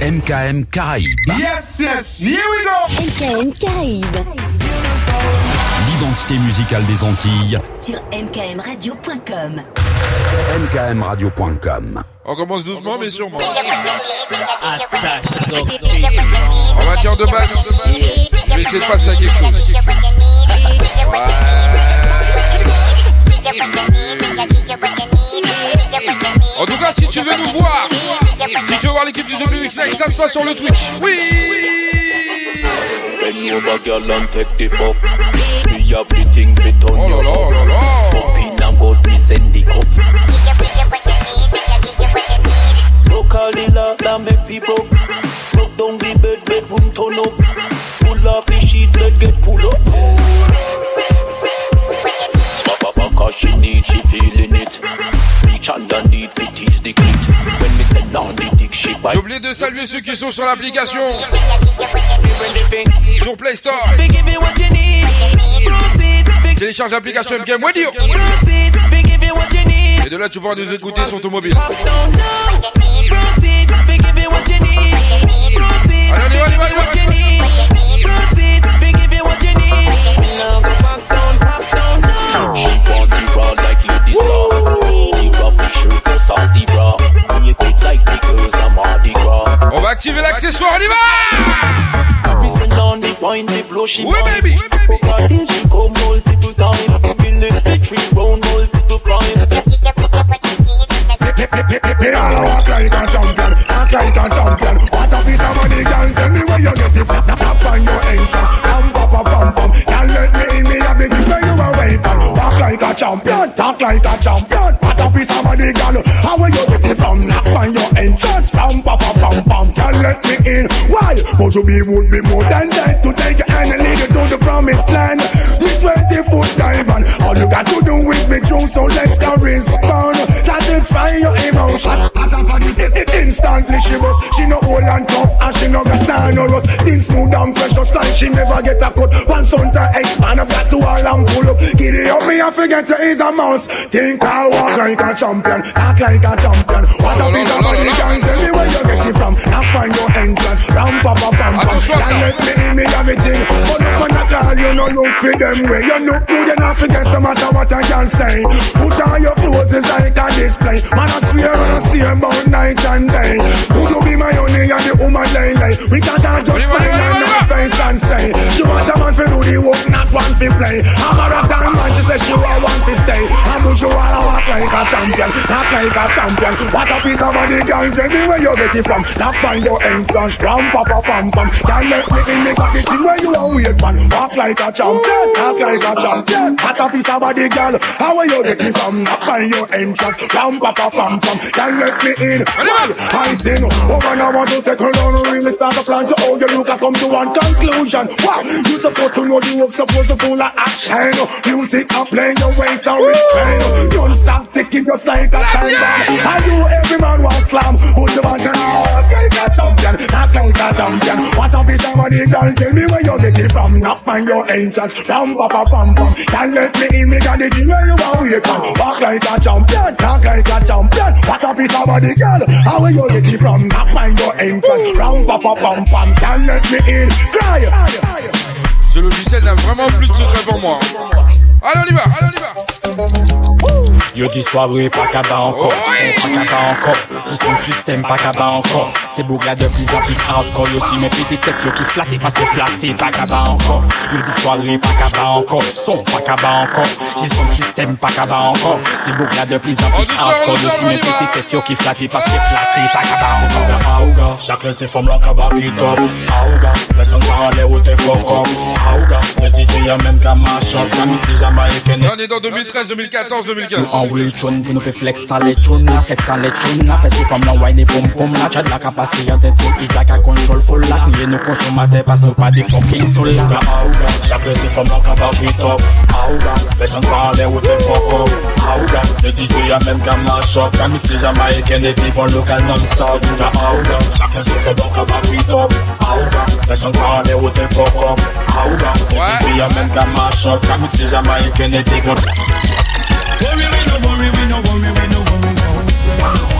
MKM Caraïbes. Yes, yes, here we go MKM Caraïbes. L'identité musicale des Antilles. Sur mkmradio.com. mkmradio.com. On commence doucement mais sûrement. En matière de basse, je vais essayer de passer à quelque chose. En tout cas, si tu veux nous voir, si tu veux voir l'équipe du The Blue X-Night, ça se passe sur le Twitch. Oui Bend over, girl, and take the fuck. The Oh send the cup. Local dealer, that make broke. The the get pull. Papa, papa, she need, she feeling it. Reach underneath, fi tease the clit. When me send down the dick, she bite. J'ai oublié de saluer ceux qui sont sur l'application, sur Play Store. They give you what you need. Proceed, big Télécharge l'application Game Radio. proceed, they give you what you need. Et de là, tu pourras nous écouter sur ton mobile. Pop down now. Proceed, they give you what you need. Proceed, Allez, on y va, on y va, on y va. Activer l'accessoire, on y va Missing on the point, they blow she Oui, mind. baby. Party, she come multiple time. Minutes, they three round multiple crime. Me all walk like a champion, act like a champion. What a piece of money, girl. Tell me where you get it from. Tap on your entrance, a champion, talk like a champion. What a piece of money, girl. How where you get it from? Tap on your entrance, pam pam pam pam pam. Girl, let me in. Why? But you be would be more than that to take hand and lead you to the promised land. Me twenty foot dive and all you got to do is be true. So let's go respond. Satisfy your emotion. It, it instantly she was. She no old and tough and she no got time or us. Skin smooth and precious like she never get a cut. One son to eight man I've got to all and pull up. Giddy up me I forget to is a mouse. Think I walk like a champion, act like a champion. What a piece of money can tell me where you get it from. Knock on your entrance, ram pa pa pam pam. Attention à ça. Can't let me in me everything. But no man at all you no look for them way. You look good you not forget no matter what I can say. Put on your clothes is like a display. Man I swear on a steer about night and day. Would you be my only and the woman lay lay? We can't all just Allez, smile allez, and allez, face and say. You want a man for do the work, not one for play. I'm a marathon man, she said you are one to stay. And would you wanna walk like a champion, not like a champion? What a piece of money, girl, tell me where you get it from. Not find your entrance, ram pa pa pam pam. Can't let me in, me got the thing where you are weird man. Walk like a champion, talk like a champion. What a piece of body, girl, how where you get it from? Not on your entrance, ram pa pa pam pam. Can't let me in. Well, I sing, oh man, I want to settle down, really start a plan to how you look, I come to one conclusion. Wow, you supposed to know the work, supposed to full of action. Music are playing your ways and restrain. Don't stop ticking just like a time bomb. I do every man want slam, but the man can act like a champion, act like a champion. What a piece of money, girl, tell me where you get it from. Knock on your entrance, ram pa pa pam pam. Can't let me in, me got the thing where you are wait from. Walk like a champion, talk like a champion. What a piece of money, girl, how where you get it from? Knock on your entrance, ram pa pa pam pam. Can't let me in, cry. Ce logiciel n'a vraiment plus de secret pour moi. Allez, on y va, allez, on y va. Yo dis soirée pas qu'à bas encore, son pas qu'à bas encore, j'ai son système pas qu'à bas encore. C'est bourgla de plus en plus hardcore, yo si mes petites têtes yo qui flatté parce que flatté pas qu'à bas encore. Yo dis soirée pas qu'à bas encore, son pas qu'à bas encore, j'ai son système pas qu'à bas encore. C'est bourgla de plus en On plus dit ça, on hardcore, dit yo ça, si on mes y va. petites têtes yo qui flatté parce que flatté pas qu'à bas encore. Auga, chacun ses formes là qu'à bas qui top. Auga, personne par en l'air où t'es fort comme. Auga, le DJ y'a même qu'à marcher, la mix c'est jamaïcaine. Là, on est dans 2013, 2014, 2015. Tune pour nous faire flex les tunes là Flex tunes là Fais ces femmes là wine pom pom là Chad la capacité en tête tout Isaac a control full. Là Crier nos consommateurs parce que nous pas des fucking soul. Là Aouga Chaque ces femmes là capable beat up. Aouga Personne pas en l'air où t'es fuck up. Aouga Le DJ a même qu'à match up. Qu'à mixer jamaïcaine et puis bon local non-stop. Aouga Chacun ces femmes là capable beat up. Aouga Personne pas en l'air où t'es fuck up. Aouga Le DJ a même qu'à match up. Qu'à mixer jamaïcaine et puis bon Worry, we no worry, we no worry, we no worry. We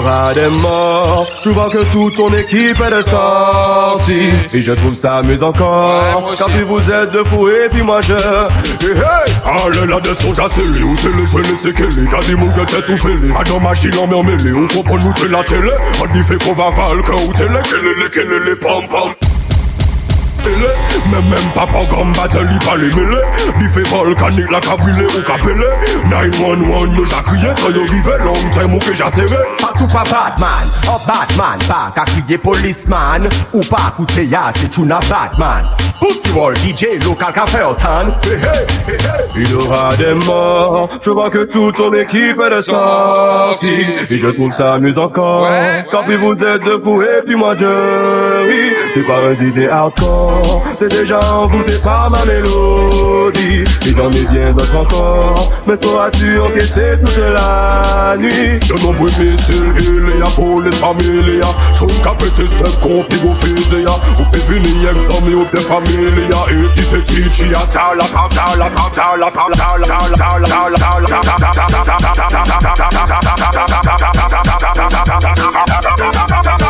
sera vois que toute ton équipe est sortie Et je trouve ça amusant encore. Quand puis vous êtes de fou et puis moi je. Hey, hey. Ah, le là de où c'est le gelé, c'est qu'elle est. Quasi mon que t'es tout fêlé. Ah, dans ma chine en mêlée, on comprend nous t'es la télé. On dit fait qu'on va val, que où t'es le, qu'elle est, qu'elle est, pom pom. Men men pa program battle li pa li mele Li fe volkanik la kabrile ou kapele 911 yo jakriye Kwa long time ou Pas Batman, a Batman Pa ka kriye polisman Ou pa koute ya se chou na Batman. Pussy DJ local ka fe otan hey, hey, Il aura des morts. Je vois que toute ton équipe est sortie. Et je trouve ça amusant Quand ouais. vous êtes debout puis moi je ris. T'es pas un hardcore déjà envoûté par ma mélodie Et dans mes biens d'autres encore Mais t'auras-tu encaissé toute la nuit il pour les familles Son capete se compte Au au bien famille Et qui c'est qui tu as ta la ta la la la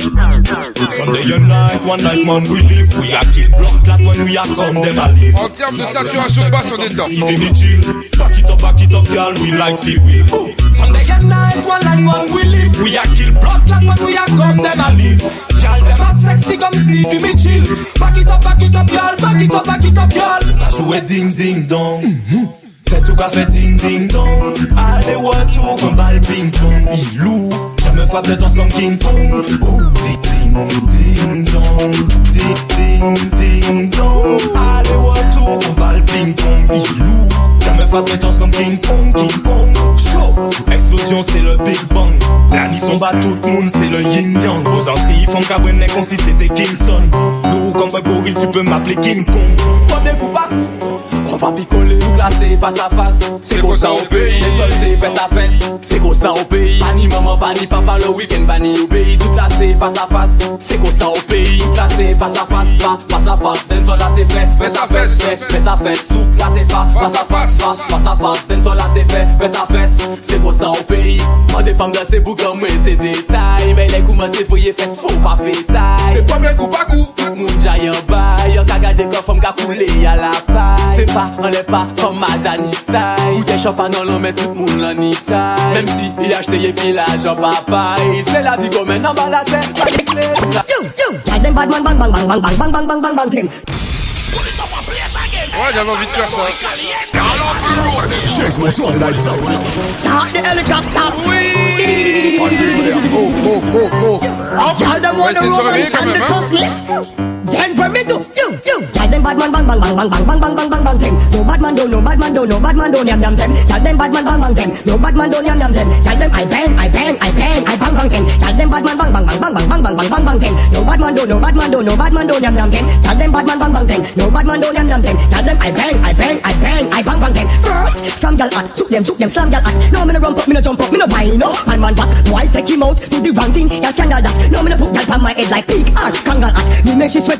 Sunday and night, one night man we live We a keep. Block clap when we a come, them a live En termes de saturation basse, on est dedans Give me chill, back it up, back it up, girl, we like feel we oh. Sunday and night, one night man we live. We a kill. Block clap when we a come, them a live Girl, them a sexy, come see, give me chill. Back it up, back it up, girl, back it up, back it up, girl Ça jouait ding ding dong. Mm -hmm. Fais tout café ding ding dong. Allez, what you, comme bal ping pong Il loue Je me a dans ce King Kong Ding dong, ding ding dong Allez retour, on ping pong, il loue. Explosion c'est le Big Bang La nuit son bat tout le monde c'est le Yin Yang Vos entrées font cabrenet comme si c'était Kingston Lourd comme un gorille tu peux m'appeler King Kong Pas des coups pas on va picoler, sous classé face à face. C'est comme ça au pays, les fesse à fesse. C'est comme ça au pays, ni maman, pas papa, le week-end, pas ni au pays. Sous classé face à face, c'est comme ça au pays. Classé face à face, pas face à face. D'un sol là c'est fait, face à face, face à face. Sous classé face, à face, face à face. D'un sol là c'est fait, face à face. Se konsan ou peyi Mwen te fam dan se bougan mwen se detay Mwen lè kouman se foye fes fò pa petay Se pwemye kou pa kou Fak moun jayan bay Yon ka gade kon fòm ka koule ya la pay Se pa an lè pa fòm madani stay Ou te chopan nan lan men tout moun lan itay Mem si y achete ye pila jan papay Se la vi gomen nan balate Jou, jou, jay den badman bang bang bang bang bang bang bang bang bang bang bang bang bang Ouais, j'avais envie de faire ça. Chase mon son de la Oui. Oh, oh, oh, oh. oh, oh. Ouais, c'est quand même, hein. Then me to you, you. Tell them bad man bang bang bang bang bang bang bang bang bang bang them. No bad man do, no bad man do, no bad man do yam yam them. Tell them bad man bang bang them. No bad man do yam yam them. Tell them I bang, I bang, I bang, I bang bang them. Tell them bad man bang bang bang bang bang bang bang bang bang bang them. No bad man do, no bad man do, no bad man do yam yam them. Tell them bad man bang bang them. No bad man do yam yam them. Tell them I bang, I bang, I bang, I bang bang them. First from gal at, shoot them, shoot them, slam gal at. No me no run up, me no jump up, me no buy no. Man man back, Why take him out, do the wrong thing, gal scandal that. No me no put gal on my head like pig art, kangal at. Me make she sweat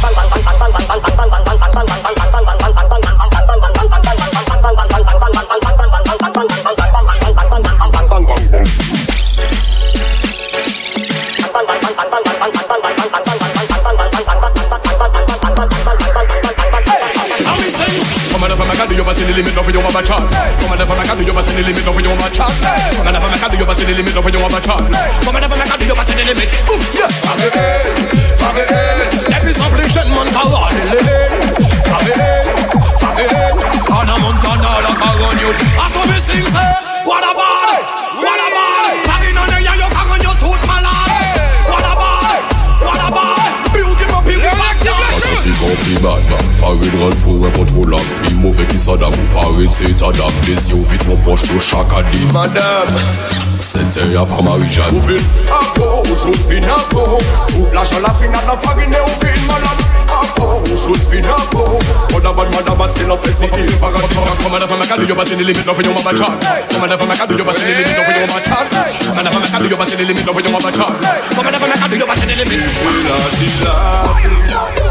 do you over to the limit of your over chart. Come and never make a do you over to the limit of your over. Come and never make a do you over the limit of your over. Come and never make a do you over the limit. Fabien, Fabien, les plus affliction montent à l'ordre. Fabien, Fabien, on a montant à la carogne. À sing, say what about it? up the bad Parade for un trop lame Les mauvais qui s'adaptent Parade c'est ta dame Les yeux vite mon poche au chaque année. Madame. C'était avant Marie-Jeanne Au fil à peau, à peau l'argent la au fil Shoot fi na po Mother bad, bad, still a you your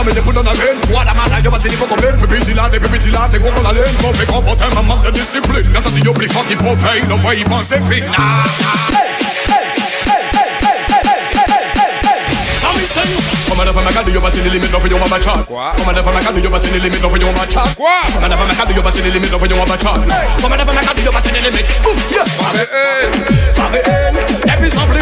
non mais j'ai plus d'un amen Moi la malade, y'a pas de niveau comme l'aide Pipi t'il a des pipi t'il a des gros dans la laine Mauvais comportement, manque de discipline Grâce à si y'a plus fort qu'il faut payer Nos voix y pensent et puis nah, nah. Hey Command from a gal do you but in the limit love you want a chat. Command from a gal do you but in the limit love you want a chat. Command from a gal do you but in the limit love you want a chat. Command from a gal do you but in the limit. Boum, yeah. Fave haine, fave haine. Depuis simple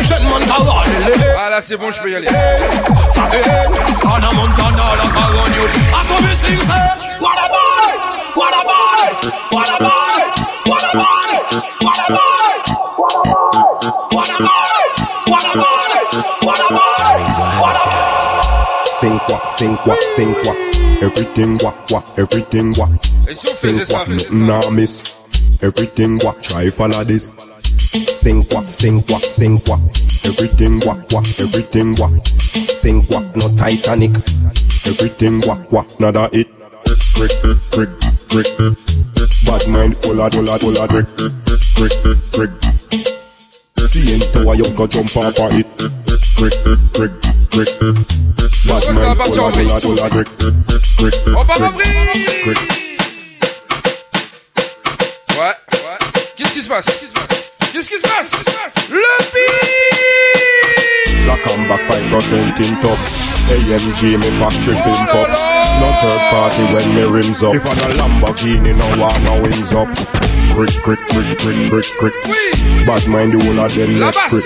c'est bon, je peux y aller. Fave haine, Anna Montana la carogne. À son missing c'est what a boy, what a boy, what a boy, what a boy, what a boy. Sing quoi, sing quoi, sing quoi. Everything what, what, everything what. Sing what, nothing nah miss. Everything what, try follow this. Sing what, sing what, sing what. Everything what, what, everything what. Sing what, no Titanic. Everything what, what, nada it. Crick, crick, crick. Bad mind, pull out, pull out, pull out, crick, crick, crick. See into a young go jump off of it. Crick, crick, crick. Mind, pull out, pull out, crick, crick, On va crick. Ouais. Qu'est-ce qui se passe Qu'est-ce qui se passe Le beat Black and back 5% in top AMG me factory pimp up No third party when me rims up If I'm a Lamborghini no one no wings up Crick crick crick crick crick crick Bad mind the one of them basse, crick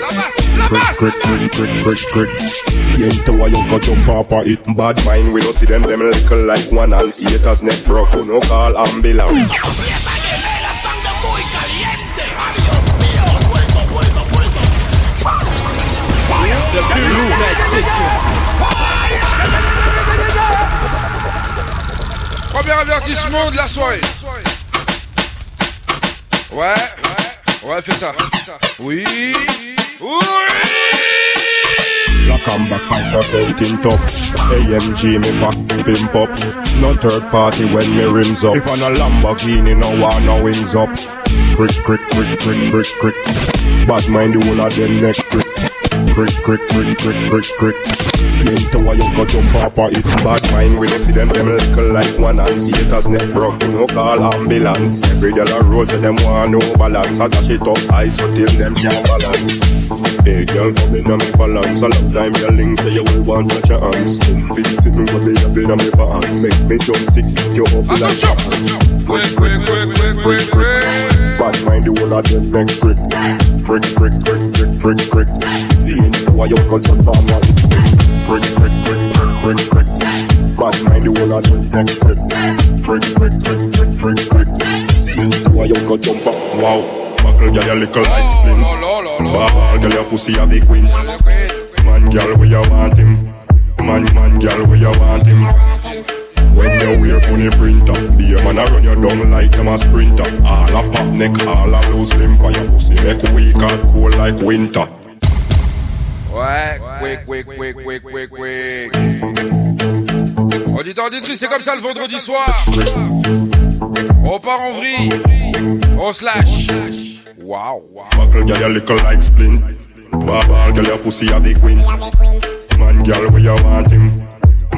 Crick crick crick crick crick crick See into a young go jump off of it Bad mind we don't see them them little like one and haters neck broke no call ambulance Premier avertissement de la soirée. Ouais, ouais, fais ça. Oui, oui. And back 5% in top AMG me back pimp up No third party when me rims up. If I'm a Lamborghini no one no wings up. Crick crick crick crick crick crick. Bad mind the one of them neck crick Crick crick crick crick crick crick. See into a young go jump off of it. Bad mind we don't see them them little like one and haters neck broke no call ambulance. Every girl a road so them want no balance. I dash it up high so till them can't balance Hey girl, come in on me balance A long time your link say you will want your hands Come for sitting with me, I've been on me pants Make me jump stick, pick you up like Quick, quick, quick, quick, quick, quick Bad mind the whole of them neck prick Prick, prick, prick, prick, prick, prick See into a young go jump on my hip Prick, prick, prick, prick, prick, prick Bad mind the whole of them neck prick Prick, prick, prick, prick, prick, prick See into a young go jump on Wow Buckle girl, you little like spin. Oh, Ball girl, your pussy have a queen. Man, girl, where you want him. Man, man, girl, where you want him. When you wear pony printer Be a man a run you down like them a sprinter. All a pop neck, all a loose limb For your pussy make weak and cold like winter. Ouais, quick, quick, quick, quick, quick, quick. Auditeur, auditrice, c'est comme ça le vendredi soir. On part en vrille. On se lâche. Wow, wow. Buckle girl, you little like splint Ball girl, your pussy a queen Man, girl, where you want him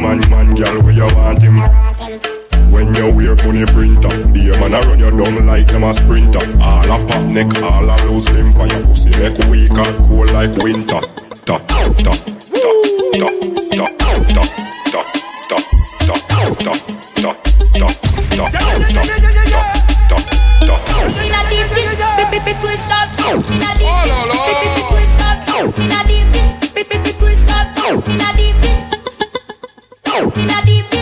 Man, man, girl, where you want him When you wear pony printer Be a man a run you down like them a sprinter All a pop neck, all a loose limb For your pussy make weak and cold like winter ta, ta, ta, ta, ta, ta, ta, ta, ta, ta, bit crystal. Inna deep. Oh, no, no. Crystal. Inna deep. Bit crystal. Deep.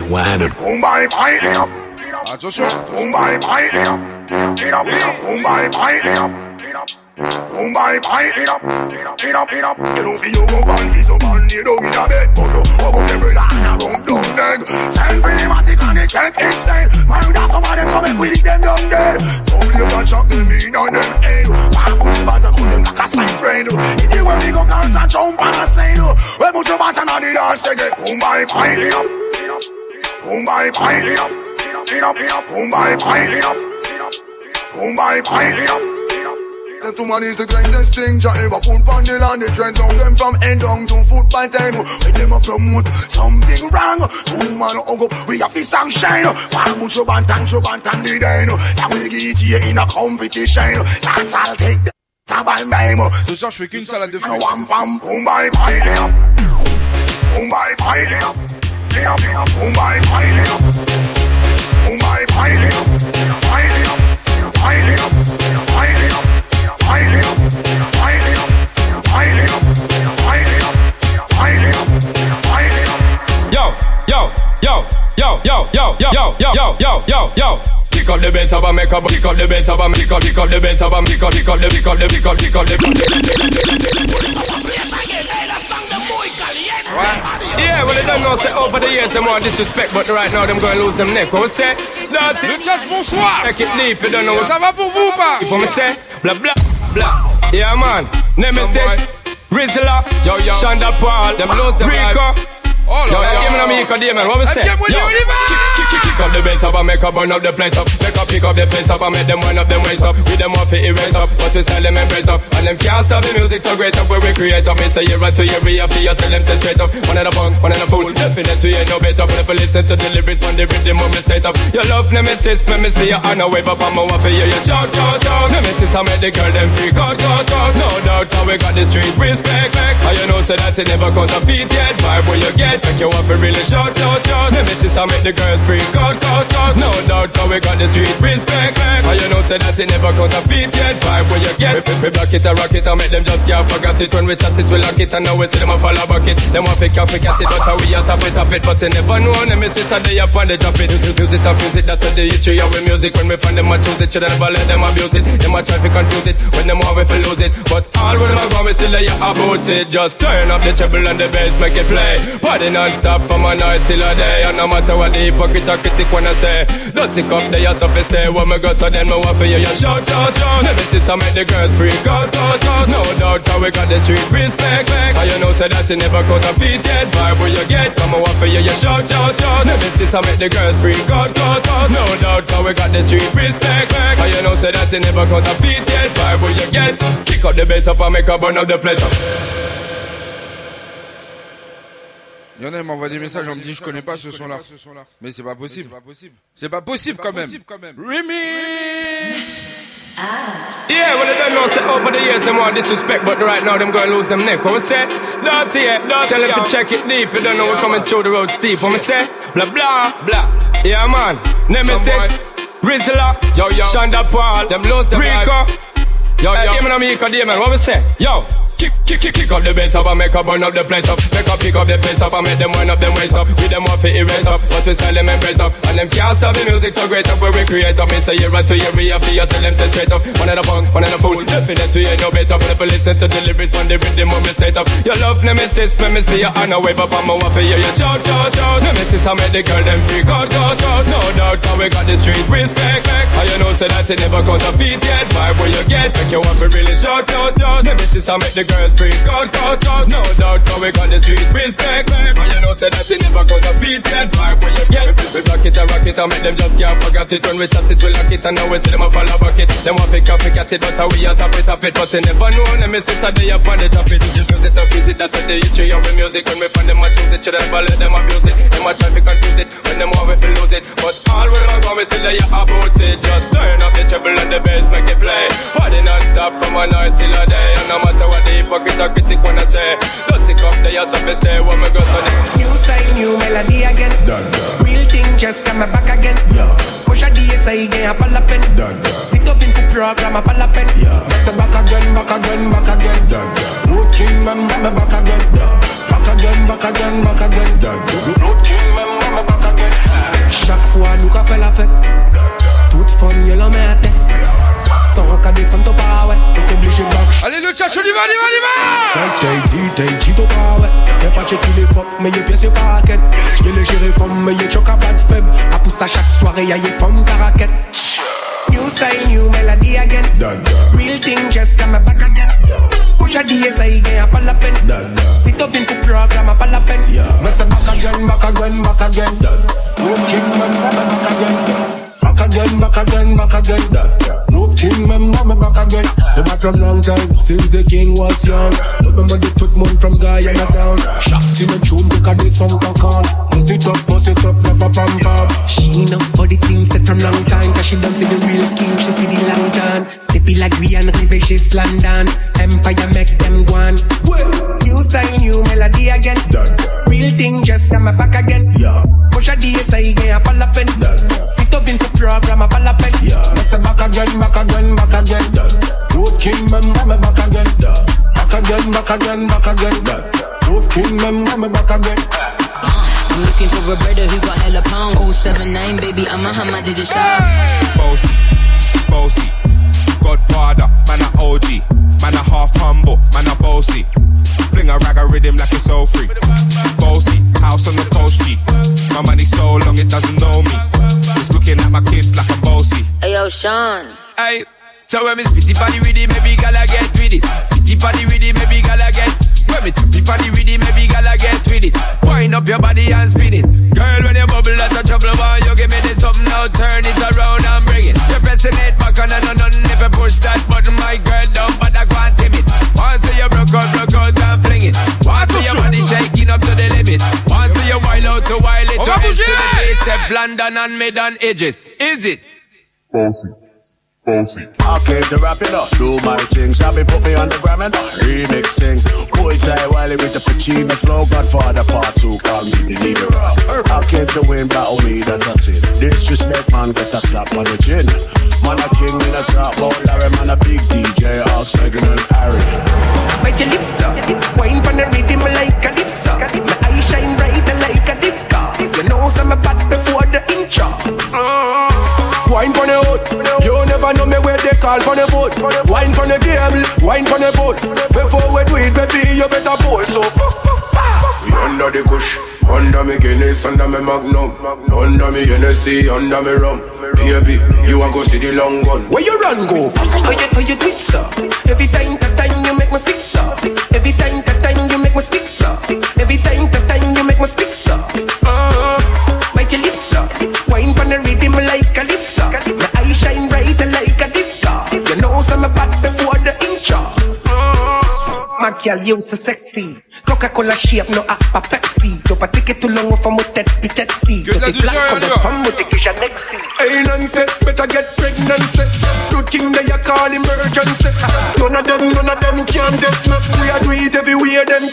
Hey, what happened? Attention. Come by, buy it up, it up, it up, it up. You don't feel your body, so bad, you don't get a bed, but you walk up every line around down dead. Self in the Vatican, they check instead. Man, that's how come and we them down dead. Come live and shop, they mean them, eh. Walk up, see, like a slice friend. If you were me, go, can't jump on the sale. Well, put your baton on the dance, they get up. Boom bye bye it up. It up it up. Boom bye bye it up. Boom bye bye it up. Gentleman is the greatest thing Jah ever put on the land. The trend of them from end down to football time. When them a promote something wrong, two man hug up, we have to sunshine. One much your bantan, your bantan the den. That will get you in a competition. That's all take the tabal name. Ce soir, je fais qu'une salade de fruits. Wham bam, boom bye bye it up. Boom bye bye make up, pick up the bass of a pick up, pick up the bass of a pick up, pick up the pick up the pick up, pick up the. Right. Yeah, well, they don't know, say, over the years, them more disrespect, but right now, them going to lose them neck. What we say? That's Le jazz, bonsoir Take it deep, you don't know ah. what Ça va pour vous ou pas What me say? Blah, blah, blah. Yeah, man. Nemesis, Rizla, yo, yo. Shonda Paul, them lose them Rico. Oh Yo, yo, give me a Miko Demon, what we say? Yo, on y va kick, kick Kick, kick up the bass up and make up burn up the place up. Make up pick up the place up and make them wind up them waist up. With them off it erase up, but we style them embrace up. And them can't stop the music so great up where we create up. It's a year or two year we have to you tell them say straight up. One in the punk, one in the fool. Definitely ain't no better. But if you listen to the lyrics on the rhythm of me state up. Your love nemesis, me me see you on a wave up and me want for you. Shout, shout, shout. Nemesis I make the girl them freak out, out, out. No doubt how we got the street respect, back. How you know say that it never counterfeit yet. Vibe where you get, make you want to really shout, shout, shout. Nemesis I make the girls freak out, out, out. No doubt how we got the street respect, back. How you know say that it never counterfeit yet. Vibe where you get, we, we block it and rock it and make them just can't forget it. When we chat it, we lock it and now we see them a follow back it Them want pick up, pick at it, but how we a top it, top it. But they never know, Nemesis are they up on the drop it. Use it, abuse it, that's the history of the music. When we find them, I choose it, should never let them abuse it. Them a try to confuse it, when them want we to lose it. But all we never go, we still lay about it. Just turn up the treble and the bass, make it play. Party non-stop from a night till a day. And no matter what the hypocrite or critic wanna say. Don't take up the ass of stay when we go, so then me want for you, you shout, shout, shout. Nemesis, I make the girls freak out, out, out. No doubt how we got the street respect, back. How you know, say that you never counterfeit yet. Vibe where you get, come on, for you, you shout, shout, shout. Nemesis, I make the girls freak out, out, out. No doubt how we got the street respect, back. How you know, say that you never counterfeit yet. Vibe where you get, kick up the bass up and make a burn up the place up. Il y en a, ils m'envoient des messages, on me dit, je connais pas ce son-là. Mais c'est pas possible. C'est pas possible. Quand même. Remix! Yeah, well, they don't know, over the years, no more disrespect, but right now, them gonna lose them neck. When we say, dirty, yeah, dirty, tell them to check it deep, you don't know we're coming through the road steep. When we say, blah, blah, blah, yeah, man, Nemesis, Rizzler, yo, yo, Shonda Paul, them lose them Rico, yo, yo, hey, yo, yo, yo, yo, yo, yo, yo, yo, Kick, kick, kick, up the bass up and make up burn up the place up. Make up, pick up the pace up and make them wind up them waist up. With them off it erase up, but we style them embrace up. And them can't stop the music so great up where we create up. It's a year or two year we have to tell them say straight up. One in the punk, one in the fool. Definitely ain't no better. But if you listen to the lyrics on the rhythm of me state up. Your love nemesis, me me see you on a wave up and me want for you. Shout, shout, shout. Nemesis I make the girl them freak out, out, out. No doubt how we got the street respect. How you know say that it never counterfeit yet. Vibe where you get, make you want to really shout, shout, shout. Nemesis I make the girls freak out, out, out. No doubt how we got the street respect. How you know say that it never counterfeit yet. Vibe where you get, we block it and rock it and make them just can't forget it. When we chat it, we lock it and now we see them a follow back it. Them want pick up, pick at it, but how we a top it, top it. But they never know, Nemesis are they up on the top it. Use it, abuse it, that's the history of the music. When we find them, I choose it, should never let them abuse it. Them a try to confuse it, when them want we to lose it. But all we never go, we still lay about it. Just turn up the treble and the bass, make it play. Party non-stop from a night till a day. And no matter what the hypocrite or critic wanna say, don't take up the ass of the stay when we go to the New style, new melody again. Real thing just come back again. Push a DSI again, a palapen. Sit up into program, a palapen. Yes, back again, back again, back again. Road king, man, me back again. Back again, back again, back again. Road king, man, me back again. Chaque fois, nous qu'a fait la fête. Toute femme, y'a la merde. Sans qu'à descendre pas, ouais. T'es obligé de. Allez, le tchatch, on y va, on y va, on y va Seul t'es dit, t'es dit au pas, ouais. Y'a pas checké les femmes, mais y'a pièce, y'a pas raquette. Y'a le géré femme, mais y'a choc à bad faible. À pousse à chaque soirée, y'a y'a femme caraquette. New style, new melody again. Real thing just come back again. Push a DSI again, a palapen. Sit up into program, a palapen. Me say back again, back again, back again. King, man, back again. Back again, back again, back again. Road king, man, me back again. The back from long time, since the king was young. Remember the took money from Guyana town. Shots in the tune because they some cock on. Bust it up, bust it up, pop, pop, pam, pam. She know all the things set from long time Cause she don't see the real king, she see the lantern They be like we and River, she's London Empire make them go on New style, new melody again Real thing just come back again Yeah. Push a DSI again, a palapen Sit up into program, a palapen Me say back again, back again, back again. Road king, man, me back again. Back again, back again, back again. Road king, man, me back again. I'm looking for a brother who got hella pound. 079, baby, I'm a hammer, did you shout? Bossy, bossy, Godfather, man a OG, man a half humble, man a bossy. Fling a rag a rhythm like it's all free. Bossy, house on the coast G. My money so long it doesn't know me. It's looking at my kids like I'm bossy. Hey, yo, Sean. Hey, so when me spitty body with it, maybe gala get with it. Spitty body with it, maybe gala get. When me trip on the rhythm, maybe gala get with it. Wind up your body and spin it. Girl, when you bubble, that's a trouble. Why you give me this something now? Turn it around and bring it. You're pressing it back on and nothing If you push that button, my girl, don't bother going timid. Once you broke out, broke out and fling it. Once your body shaking up to the limit. Once you wild out to wild it, oh, to the base, step London and mid and edges. Is it? Bouncy. Bossy. I came to rap it up, do my thing. Shabby put me on the gram and remix thing. Boy, tie Wiley with the Pacino flow. Godfather part two, call me the leader. I came to win, battle me, that's not it. Disrespect, man, get a slap on the chin. Man, a king in a top, oh Larry, man, a big DJ, Ox, Megan and Harry. Bite your lips up, wine on the rhythm like a calypso. My eyes shine bright like a disco. You know some bad before the intro. Wine for the hood. You never know me where they call for the foot. Wine for the table, wine for the boat. Before we do it, baby, you better pull. So, We under the kush, under me Guinness, under me Magnum, under me Hennessy, under me rum. Baby, you a go see the long gun. Where you run go? How you, how you do it, sir? Every time, girl, you so sexy. Coca-Cola shape, no appa Pepsi. Dopa take it too long for my tête pitette si. Que de la Yo te douceur, black, Elliot. femme, moi t'es que j'annexie. Hey Nancy, better get pregnancy. Good thing they a call emergency. None of them, none of them can test me. We a do it everywhere, them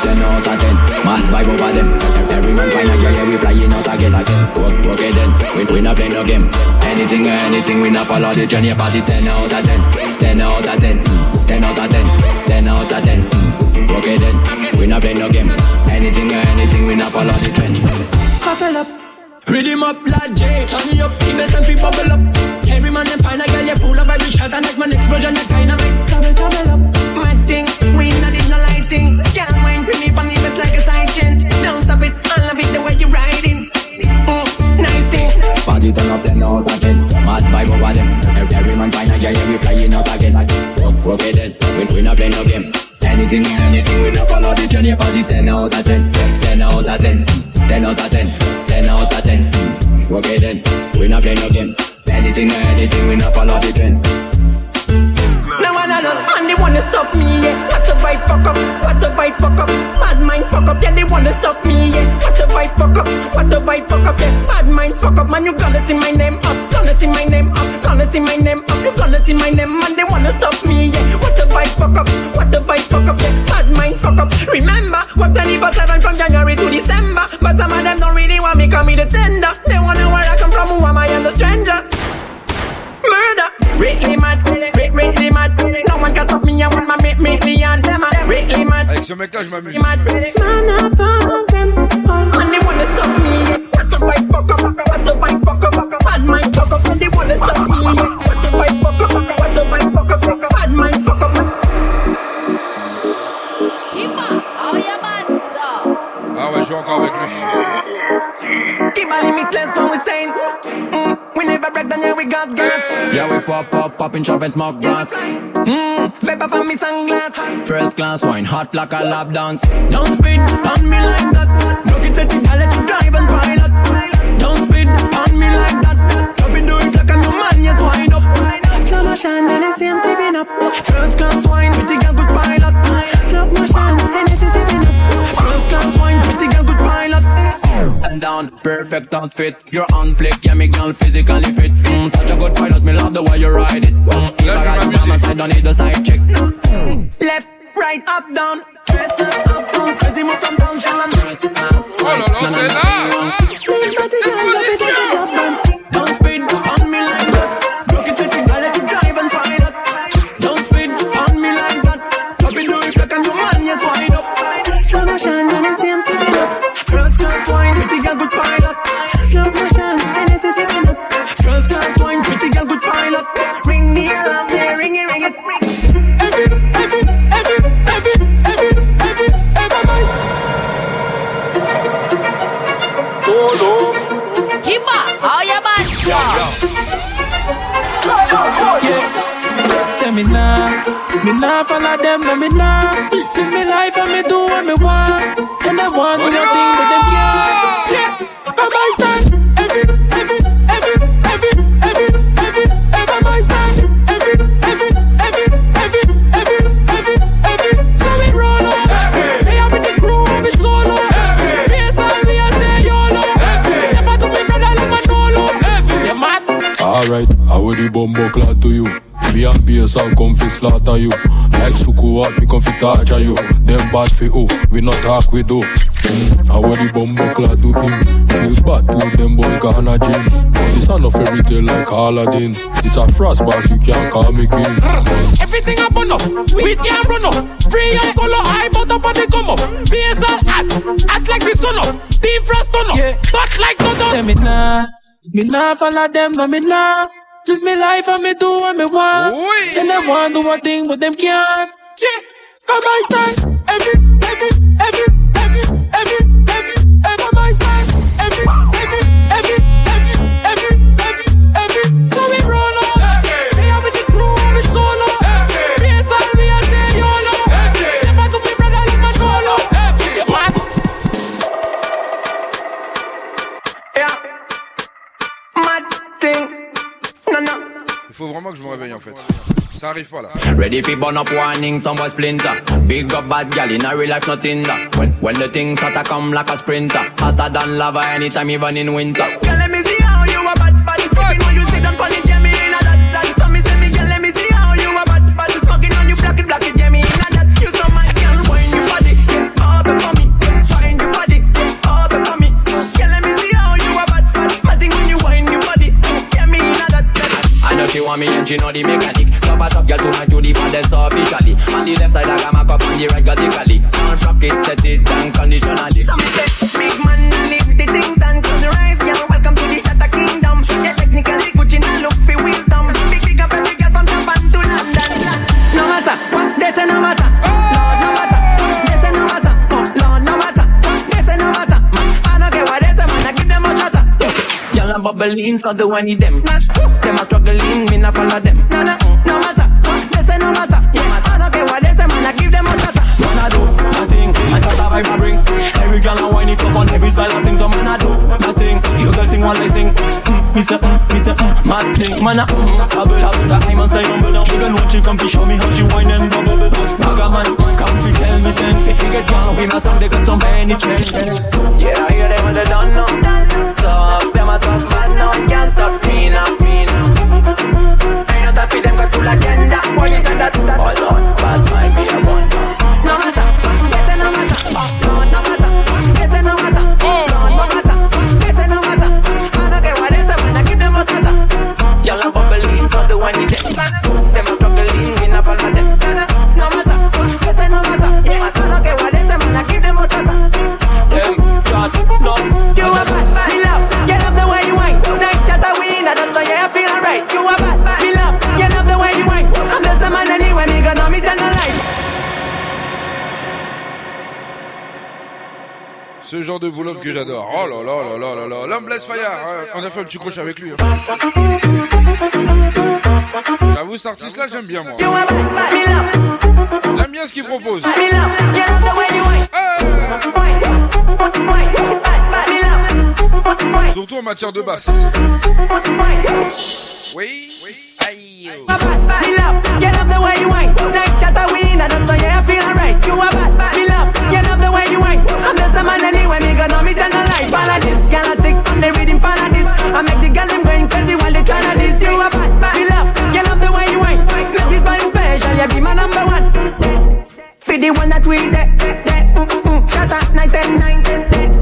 10 out of 10 Mad vibe over them Every man find a girl, yeah, we flying out again Work, work it then We, we not play no game Anything or anything, we not follow the Yeah, party 10 out of 10 10 out of 10 mm, 10 out of 10 10 out of 10 Work it then We not play no game Anything or anything, we not follow the trend Couple up. Rhythm up, lad J. Turn me up, keep it and bubble up. Every man them find a girl, you full of every shot and like man explosion, that dynamite. Out 10 Mad vibe over them. Every, every man find a girl, yeah, we flying out again. Work, work it then. We, we not play no game. Anything anything, we not follow the Yeah, party 10 out of 10 10 out of 10 10 out of 10 10 out of 10 mm, Work it then. We not play no game. Anything anything, we not follow the trend Know man, they wanna stop me, yeah. What the vibe fuck up, what the vibe fuck up. Bad mind fuck up, yeah, they wanna stop me, yeah. What the vibe fuck up, what the vibe fuck up, yeah. Bad mind fuck up, man, you gonna see my name up, gonna see my name up, gonna see my name up, you gonna see my name, man, they wanna stop me, yeah. What the vibe fuck up, what the vibe fuck up, yeah. Bad mind fuck up. Remember, what 24/7 from January to December, but some of them don't really want me, call me the tender. They wanna where I come from, who am I, I'm the stranger. Murder, really mad, really, really mad. No one can stop me, I want my make me the anthem. Really mad, Avec ce mec-là, je m'amuse. mad. Man, I found them all. And they wanna stop me. What the fight fuck up, what the fight fuck up. Bad mind fuck up, and they wanna stop me. What the fight fuck up, what the fight fuck up. Bad mind fuck up. Ah ouais, je joue encore avec lui. Keep a limitless when we saying. Mm, we never break down, yeah, we got gas. Yeah, we pop, pop, pop in shop and smoke blunts Mm, vape up on me sunglass. First class wine, hot like a lap dance Don't speed on me like that. Look at it, I let you drive and pilot. Don't speed on me like that. Don't be do it like I'm your man, yes, wind up. Slow motion, Hennessy, I'm sipping up. First class wine, pretty girl, good pilot. Slow motion, Hennessy, sipping up. First class wine, pretty pilot. and down, perfect outfit. You're on flick, yeah, me girl physically fit. Mm, such a good pilot, me love the way you ride it. Mm, if I ride by my side, don't need a side chick. Left, right, up, down. Dress up, up, down. Crazy move from downtown. Dress up, Oh là, c'est là follow them, no me nah. See me life and me do what me want. And I want nothing Me and BS I'll come fi slaughter you. Like Suku out, me come fi torture you. Them bad fi who, we not talk we do. Mm, I will the bumbo clad to him. Feel bad to them boy gonna gym. This a no fairy tale like Aladdin. It's a frost boss, you can't call me king. Everything I burn up, we can't run up. Free and color, high but up and they come up. BSL act, act like the sun up. Deep frost turn up, but like Toto. Tell me nah, me nah follow them, no me nah. Live me life and me do what me want. And I want do one thing, but them can't. Yeah, come on, stand. Fait. Ça arrive pas là. Ready fi burn up warning, some boy splinter. Big up bad gal in a real life, nothing that. When, when the things hotter come like a sprinter. Hotter than lava anytime, even in winter. Girl, let me see want me and she know the mechanic. Top a top girl to my to the baddest officially. On the left side I got my cup on the right radically. Don't rock it, set it unconditionally. So me say, big man, and leave the things done. Close your eyes, girl. Welcome to the Shatter Kingdom. Yeah, technically Gucci now look for wisdom. Big big up every girl from Japan to London. No matter what they say, no matter. Lord, no matter. They say no matter. Oh, Lord, no matter. They say no matter. Man, I don't care what they say, man. I give them a struggling, me not follow them. No, no, no matter. They say no matter. Yeah, I don't care what they say, man. I give them a chatter. Man, I do nothing. I thought I vibe I bring. Every girl I whine it up on every style of things. So man, I do nothing. You girls sing while they sing. Mm, me say, mm, me say, mm, mad thing. Man, I mm, trouble, trouble. I must say humble. Even when she come to show me how she whine and bubble. Bugger man, come fi tell me then. Fit to get down with my song, they got some Benny change. Yeah, I hear them when they don't know. Talk, them a talk bad now, can't stop full agenda. Police and that. Oh Lord, Que j'adore. Oh là là là là là là. L'homme Blaise Fire. hein, On a fait un petit crochet avec lui. hein. J'avoue, cet artiste-là, j'aime bien moi. J'aime bien ce qu'il propose. Surtout en matière de basse. Oui, oui. Aïe. One that we there, there, mm, chatter, night and night.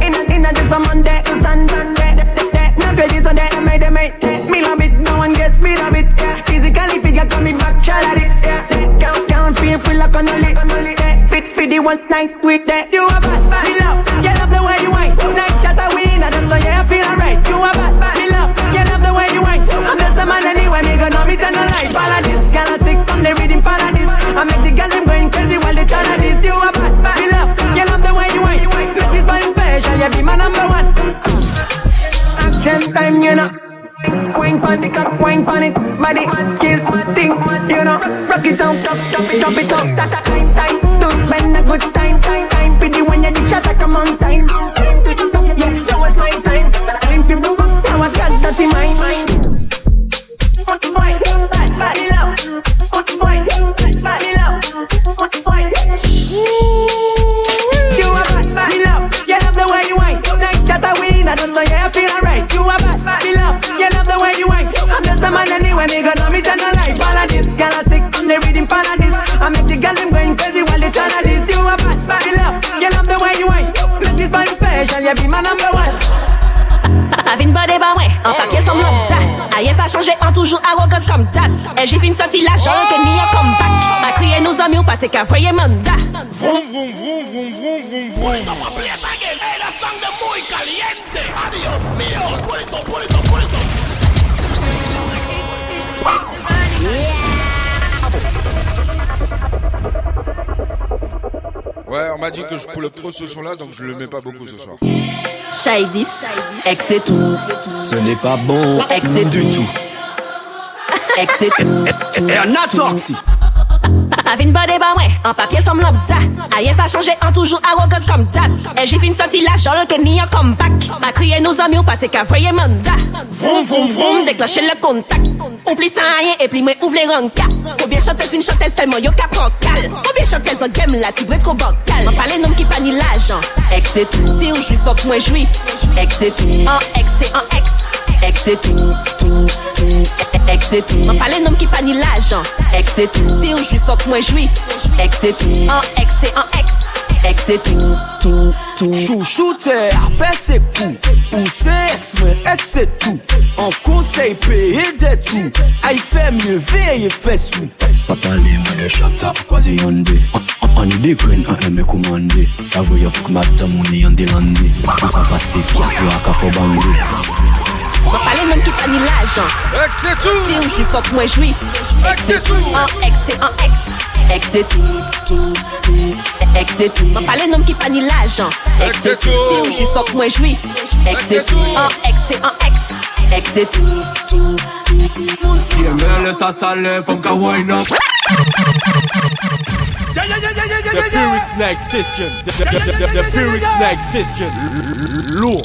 In a, in a just from Monday to Sunday. Not ready, so they made them made. Me love it, no one gets me love it. Physically, figure coming back, shot at it. Can't, feel free like on a lick. Fit for the one night with that. You a you know. Wing pan it, wine pan it, body skills thing, you know. Rock it down, drop, drop it, drop it. That time, time, to spend a good time, time, the when you dish attack, come on time, toujours arrogant comme ta. Et j'ai fait une sortie la jambe que ni un comeback. A crié nos amis ou pas t'es qu'à voyer mandat. Vroom, vroom, vroom, vroom, vroom, vroom, vroom. Ouais, on m'a dit que je pull up trop ce son-là, donc je le mets pas beaucoup ce soir. Shady, ex et tout. Ce n'est pas bon Ex et du tout. Ex et tout. Et un atoxy. Avine pas des ouais, un papier sur mon ta. Aïe pas changé, en toujours arrogant comme ta. Et j'ai fait une sortie la jambe que ni un comeback. A crié nos amis ou pas t'es qu'à voyer mandat. Vroom, vroom, vroom, déclencher le contact. Oublie ça rien et puis moi ouvre les rankas. Ou bien chanteuse une chanteuse tellement yo capocal. Ou bien chanteuse en game là, tu brûles trop bocal. M'en parler nom qui pas ni l'argent. Ex et tout. Si ou j'suis fuck moi j'suis. Ex et tout. En ex et en ex. Ex et tout, tout, tout, ex et tout. M'en parler nom qui pas ni l'argent. Ex et tout. Si ou j'suis fuck moi j'suis. Ex et tout. En ex et en ex. Ex et tout, tout, tout. Chouchou t'es baisse et coup Ou c'est ex mais ex et tout En conseil payé des tout Aïe fait mieux veille fait sous Fatally man de chapter Kwazi yonde On the green a eme commande Savoy of kumata money on the lande Ou sa passe kia pou aka fo bande M'en parler nom qui pas ni l'argent. Ex et tout. Si ou j'suis fuck moi j'suis. Ex et tout. En ex et en ex. Ex et tout, tout, tout. Ex et tout. M'en parler nom qui pas ni l'argent. Ex et tout. Si ou j'suis fuck moi j'suis. Ex et tout. En ex et en ex. Ex et tout, tout, tout. Yeah, man, laisse ça saler, femme qu'à wine up. The Piwyx Night Session The- the- the- the- The Piwyx Night Session Lourd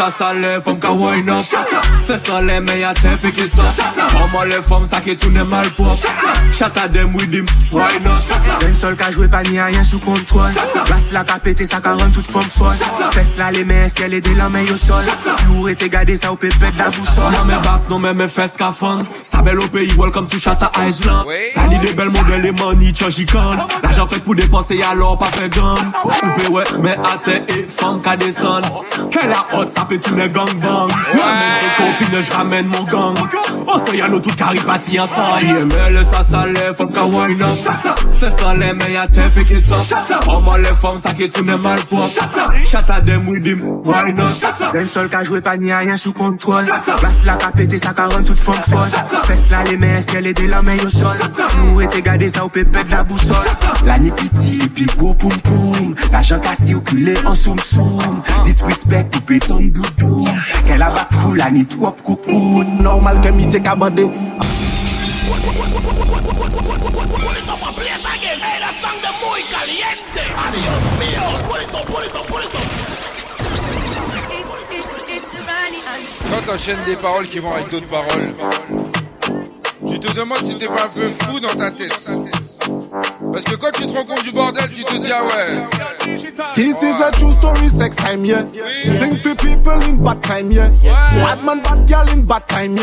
ça saler, femme qu'à wine up. Fais ça. Les meilleurs tête, pick it up. Femme les femmes, ça qui tourne mal pop. Shut up them with him, why not? D'un seul qu'a joué pas ni rien sous contrôle. Basse la qu'a pété ça qu'a rend toute forme folle. Fesse là les mains ciel et des la main au sol. Lourd et t'es gardé ça au pépette la boussole. Non mais basse, non mais mes fesses qu'à fond Ça belle au pays, welcome to Shatta Island T'as dit des belles modèles, les money, changican L'argent fait pour dépenser, alors pas fait gamme Coupé ouais, mais hâte et femme qu'à descendre Quelle a hot, ça peut tourner gang bang. Ramène tes copines, je ramène mon gang. Oh ça y'a nous tout carré parti ensemble Yeah, mais laisse ça saler, faut qu'à wine up. Fais ça les meilleurs tête, pick it up. Oh moi les femmes, ça qui tourne mal pop Shatta them with him, why not? D'un seul qu'a joué pas ni rien sous contrôle. Basse la qu'a pété ça qu'a rend toute forme folle. Fesse là les mains ciel et des la main au sol. Lourd et t'es gardé ça au pépette la boussole. La ni piti et puis gros poum poum. L'argent qu'a circulé en soum soum. Disrespect ou béton doudou full la ni trop coucou. Normal que mi se ka bande Quand t'enchaînes des paroles qui vont avec d'autres paroles, tu te demandes si t'es pas un peu fou dans ta tête. Parce que quand tu te rends compte du bordel, tu te dis ah ouais. This is a true story, sex time, yeah. Sing for people in bad time, yeah. Bad man, bad girl in bad time,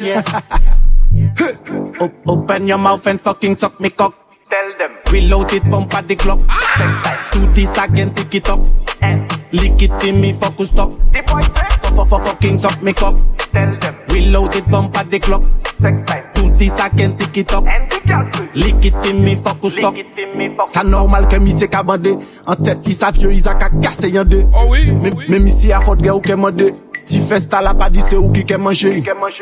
yeah. Op- open your mouth and fucking suck me cock. Tell them. Reload it, pump at the clock. Ah! Do this again, pick it up. Eh. Lick it in me, focus stop. Fuck, eh. fuck, fucking suck me cock. Tell them. Reloaded bump at the clock. Tout this I can tick it up. Lick it in me, fuck ou stop. Sa normal ke mi se ka bande. An tet ki sa vyo, iza ka kase yon de. Oh Men oh mi si a fote gen ou ke mande. Ti festa la pa di se ou ki ke manje.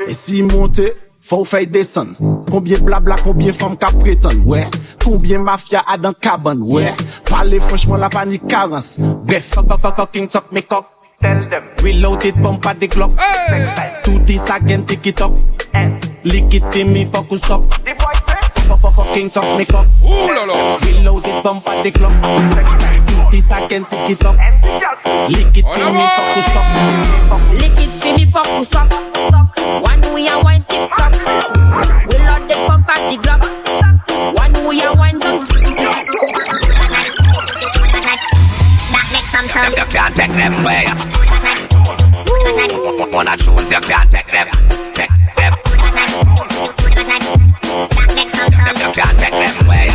E si monte, fò ou fèy desan. Konbyen blabla, konbyen fòm ka pretan. Wè, konbyen mafya adan kaban. Wè, pale fòchman la pa ni karans. Bref, fok fok fok fok king tok me kok. Tell them. Reloaded pump at the clock. Tout this again tick it up. Lick it in me focus stop Fuck fuck fucking suck me cock. Reloaded pump at the clock. Tout this again tick it up. Lick it in me focus stop Lick it for me fuck who stop. One we a wine tip top. We load the pump at the Glock. One we a wine don't That makes some. You can't take them way. One of tunes you can't take them. Take them. You can't take them way.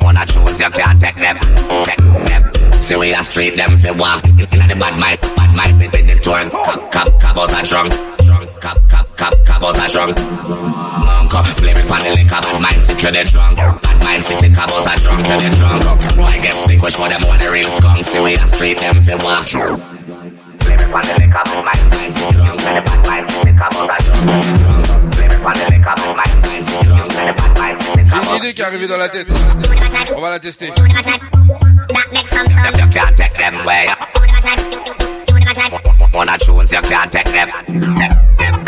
One of tunes you can't take them. Take them. See we a street them fi walk Inna the bad mind, bad mind with the tour Cop, cop, cop out a drunk Drunk, cop, cop, cop, cop out a drunk Monk up, blame it the liquor mind sit you the drunk Bad mind sit it cop out a drunk You the drunk Why get stick which one them want the real skunk See we a street them fi walk Blame it the liquor mind, mind sit drunk And the bad mind sit it cop out a drunk Drunk, blame it pon the liquor Bad mind, mind sit drunk And the bad mind sit it J'ai cop une out idée qui est arrivée dans la tête. On va la tester. That makes some sound. You can't take them way. One of tunes you can't take them. Tout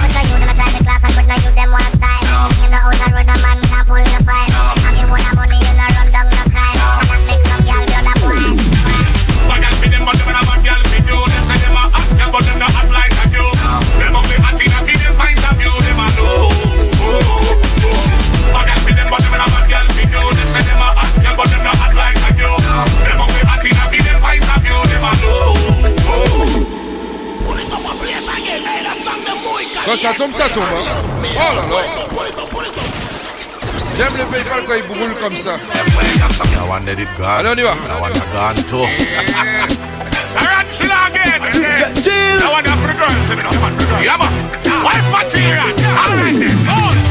mean, You one for the girls. Yeah, man. Wife material. Alright then. Hold. Bad Quand ça tombe, ça tombe. Hein. Oh là là. J'aime le PayPal quand il brûle comme ça. That one let it gone. Allez, on y va. That one a gone too. Again. That for the girls. I mean, that one for the girls. Yeah, man. Wife material. Alright then.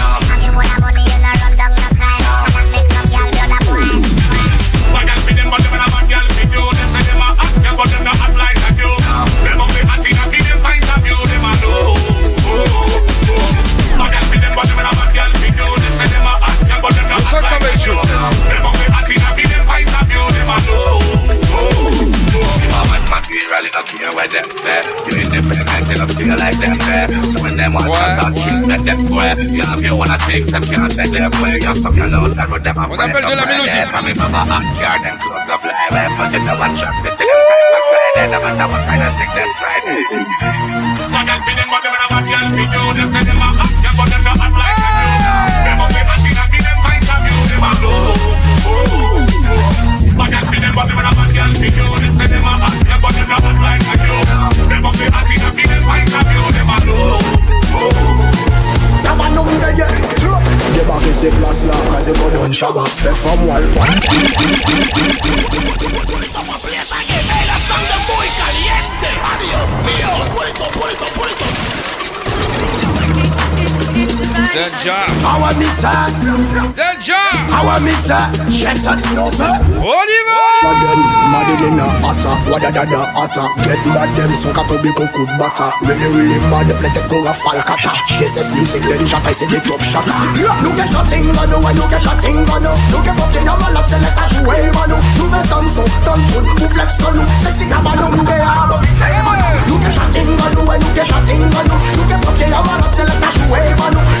material, you don't care what them say. You independent, you don't feel like them there. So when them want to talk, she's met them way. You have your wanna take them, can't take them way. You have some alone, that with them a friend appelle de la of mélodie. them. I remember hot car, them clothes go fly away. But them no one shot, they take them time back right. They never know what kind of thing them try. Bad girl for them, but them a bad girl for you. Them say them a from wall Danger. Our missa. Danger. Our missa. Chefs at Nova. Oliver. Madden, Madden in a hotter. Wada da da hotter. Get mad them so kato be cooked butter. Really really mad. Let the go a falcata. This is music. then it. I said the top shot. Look at shutting manu. Look at shutting manu. Look at popping your malap. Say let us way manu. Do the thumb so thumb good. Move flex manu. Sexy kabanum de. Look at shutting manu. Look at shutting manu. Look at popping your malap. Say let us way manu.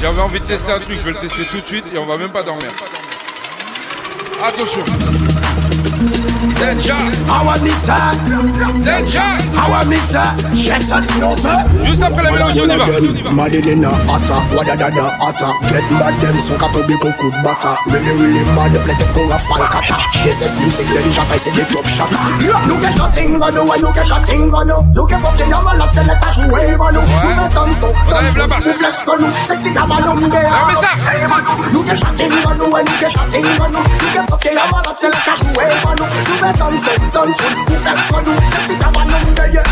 J'avais envie de tester un truc, je vais le tester tout de suite et on va même pas dormir. Attention. Danger. Juste après la mélodie, on y va. Madelena, atta, wadadada. Get mad, them son kato be bata. Really, really mad, kata. Music. Look at look at you have, man, flex sexy Look at look at. Look at comme cette donne Sexe qu'on nous, c'est si t'as pas nom de yeux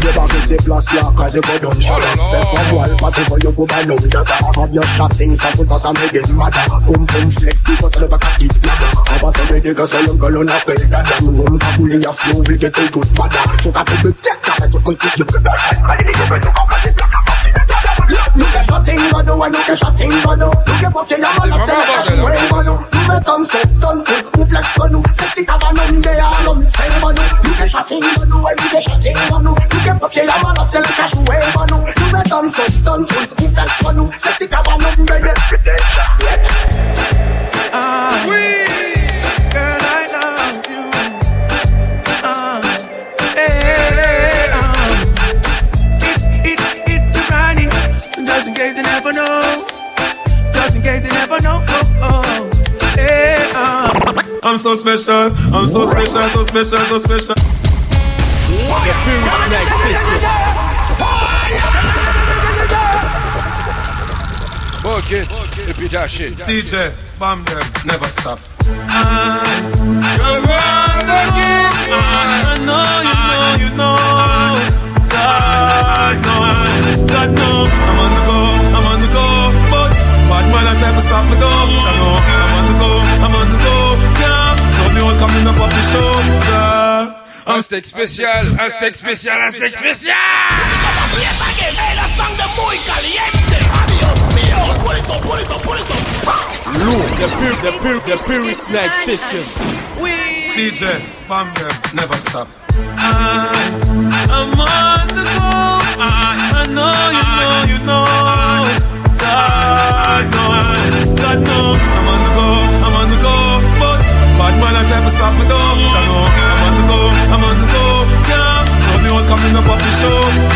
Yo bak se plas la ka you go down shot Se fwa wal pati ko you, go ba nou dada Ab yo shop ting sa pou sa sa me de mada Pum flex di ko se le baka dit nada Aba se me de ka se yon galon a pe dada Mwen ka pouli a flow vil ke te tout mada Sou ka te be tek ka fe tout kon kik yo Kali di yo pe nou ka plase plaka Look at your thing, bado, and look at your thing, bado. Look at Bobby, I'm a lot of fashion, way, bado. You make them set, done, who flex, bado. Sexy, have a nun, they are nun, say, bado. Look at your thing, bado, and look at your thing, bado. Look at Bobby, I'm a lot of fashion, way, bado. You make them set, done, who flex, bado. Sexy, have a nun, they are nun, say, bado. Ah, we. I'm so special, I'm so special, so special, so special. The Piwyx Night Session. Bucket. Et puis dash it. DJ, bam them, never stop. I, you're one again. I know, you know, you know. God, no, God, no. I'm on the go, I'm on the go, but bad man I try to stop me though. I know coming up off the yeah. Un steak spécial, un steak spécial, un steak spécial. la. Look, the Piwyx, the Piwyx, the Piwyx Night Session. DJ, bam them, never stop. I, I'm on the go. I, I know, you know, you know. God, no, God, no. Stop me though. I know I'm on the go, I'm on the go, yeah. Don't me all coming up off the show.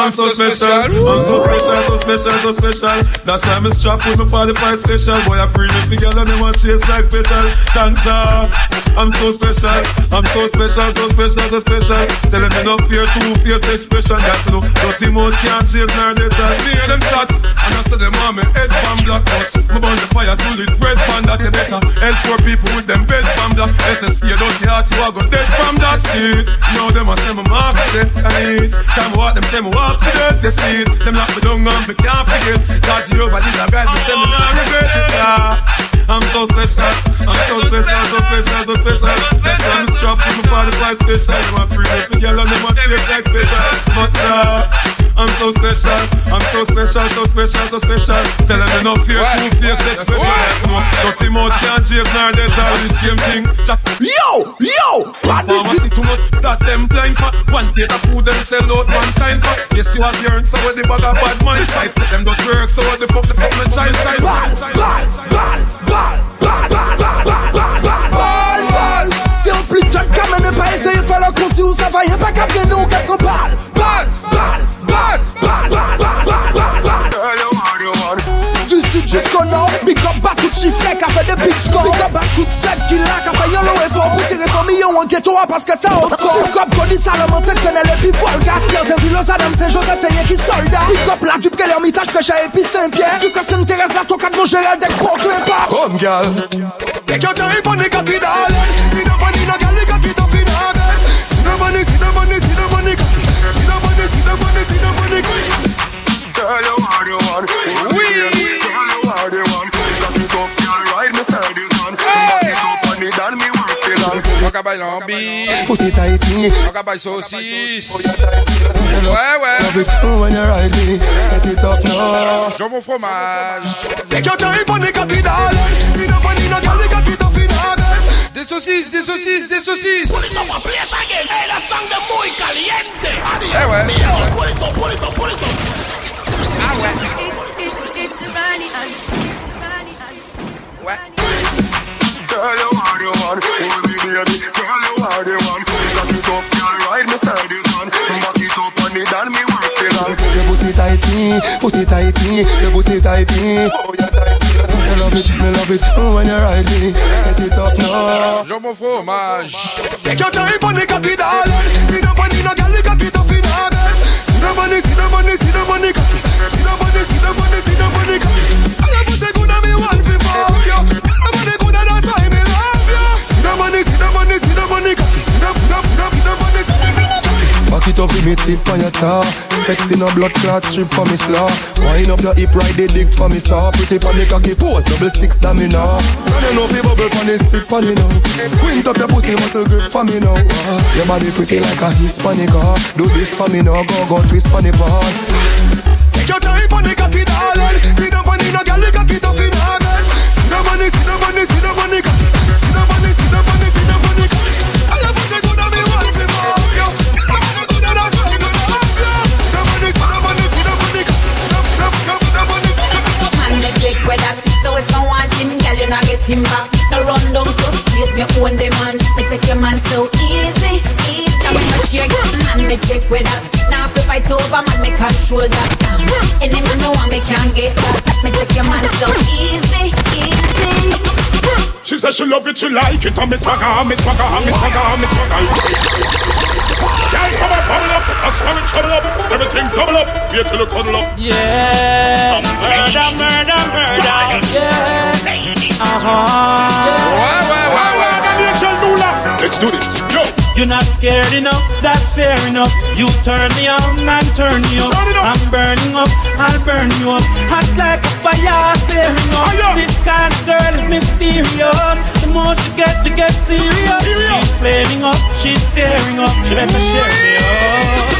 I'm so special, I'm so special, so special, so special. That's why I'm strapped with my 45 special. Boy, I bring it together, they want chase like petal. Thank ya. I'm so special, I'm so special, so special, so special. Telling me no fear, two fierce expression. That you know, dirty mouth can't chase nor dental. Me hear them shot, and I say them want me head from black nuts. Me burn the fire to it, bread from that you better. Help poor people with them bed from that. SSC, you don't hear you are go dead from that seat. Now them a say me mark it, and it. Time what them say me walk for it, you see it. Them lock me down and me can't forget. God Jehovah did a guide me, say me not regret it. Yeah. I'm so special, I'm so special, so special, so special. That's why I'm strapped with my 45 special. You want free the girl and them want taste like special. But uh, I'm so special, I'm so special, so special, so special. Tell them no fear, two face expression. No, dirty mouth can't chase nor they tell the same thing. Chat. Yo, yo, bad Pharmacy too much that them blind for. One day the food them sell out one time for. Yes, you have the so what the bag of bad mind sides. Them don't work, so what the fuck the fuck the child child balle, balle, balle, yon pa kap gene ou kap kon balle, balle, balle, balle, balle, balle, balle, balle jusqu'au nord. Big up back to Chief Lake, a fait des big scores. Big up back to Ted Gilla, a fait yon le effort pour tirer famille en ghetto parce que ça encore. Big up Cody Salomon, c'est Kenel et puis Volga. Tiens, c'est Vilos Adam, c'est Joseph, c'est qui soldat. Big up la dupe, leur mitage, pêche et puis Saint-Pierre. Tu casses une Thérèse, la tocade, mon Gérald, des gros clépas. Home girl, take your time on the cathedral. See nobody, no girl, the cathedral final. See nobody, see nobody, see nobody, see nobody, see nobody, see nobody. Girl, it on Rockabye lambi Pussy tight me Rockabye saucisse Ouais ouais Love it when you ride me Set it up now Jambon fromage Take your time on the darling See the money no girl the catty tough in her Des saucisses, des saucisses, des saucisses Pull it up and play it again. Hey, that song de muy caliente. Adios, Eh ouais. Pull it up, pull it up, pull it up. Ah ouais Girl, you are the one. Baby, baby. Girl, you are the one. Cock it up, girl, ride me sturdy son. Back it up on it and me work it on. Your pussy tight me, pussy tight me, your pussy tight me. Oh, you tight me. Me love it, me love it. Oh, when you ride me, set it up now. Jambon fromage Take your time on the catty darling. See the money, no girl, the catty tough in her. See the money, see the money, see the money, cocky. See the money, see the money, see the money, cocky. I love pussy good and me want it up with me tip on your tar Sexy no blood clot strip for me slaw Wind up your hip right the dick for me saw. Pretty pon the cocky pose double six that me now Run you know fi bubble pon the stick pon me now. Quint up your pussy muscle grip for me now. Ah, Your body pretty like a Hispanic ah. Do this for me now go go twist pon the bar Take your time pon the cocky darling. See the money no girl the cocky tough in her See the money see the money the See the money see the money see the money with that. Now if I fight over, man, me control that. Any man know me can't get that. Me take your man so easy, easy. She said she love it, she like it, and me swagger, me swagger, me swagger, me swagger. Girl, come on, bubble up, I swear it, trouble up, everything double up, wait till you cuddle up. Yeah, murder, murder, murder. Yeah, uh-huh. Ouais, ouais, ouais, ouais. Let's do this, yo. You're not scared enough, that's fair enough. You turn me on and turn me up. I'm burning up, I'll burn you up. Hot like a fire, searing up. This kind of girl is mysterious. The more she gets, she gets serious. She's flaming up, she's tearing up. She better shake me up.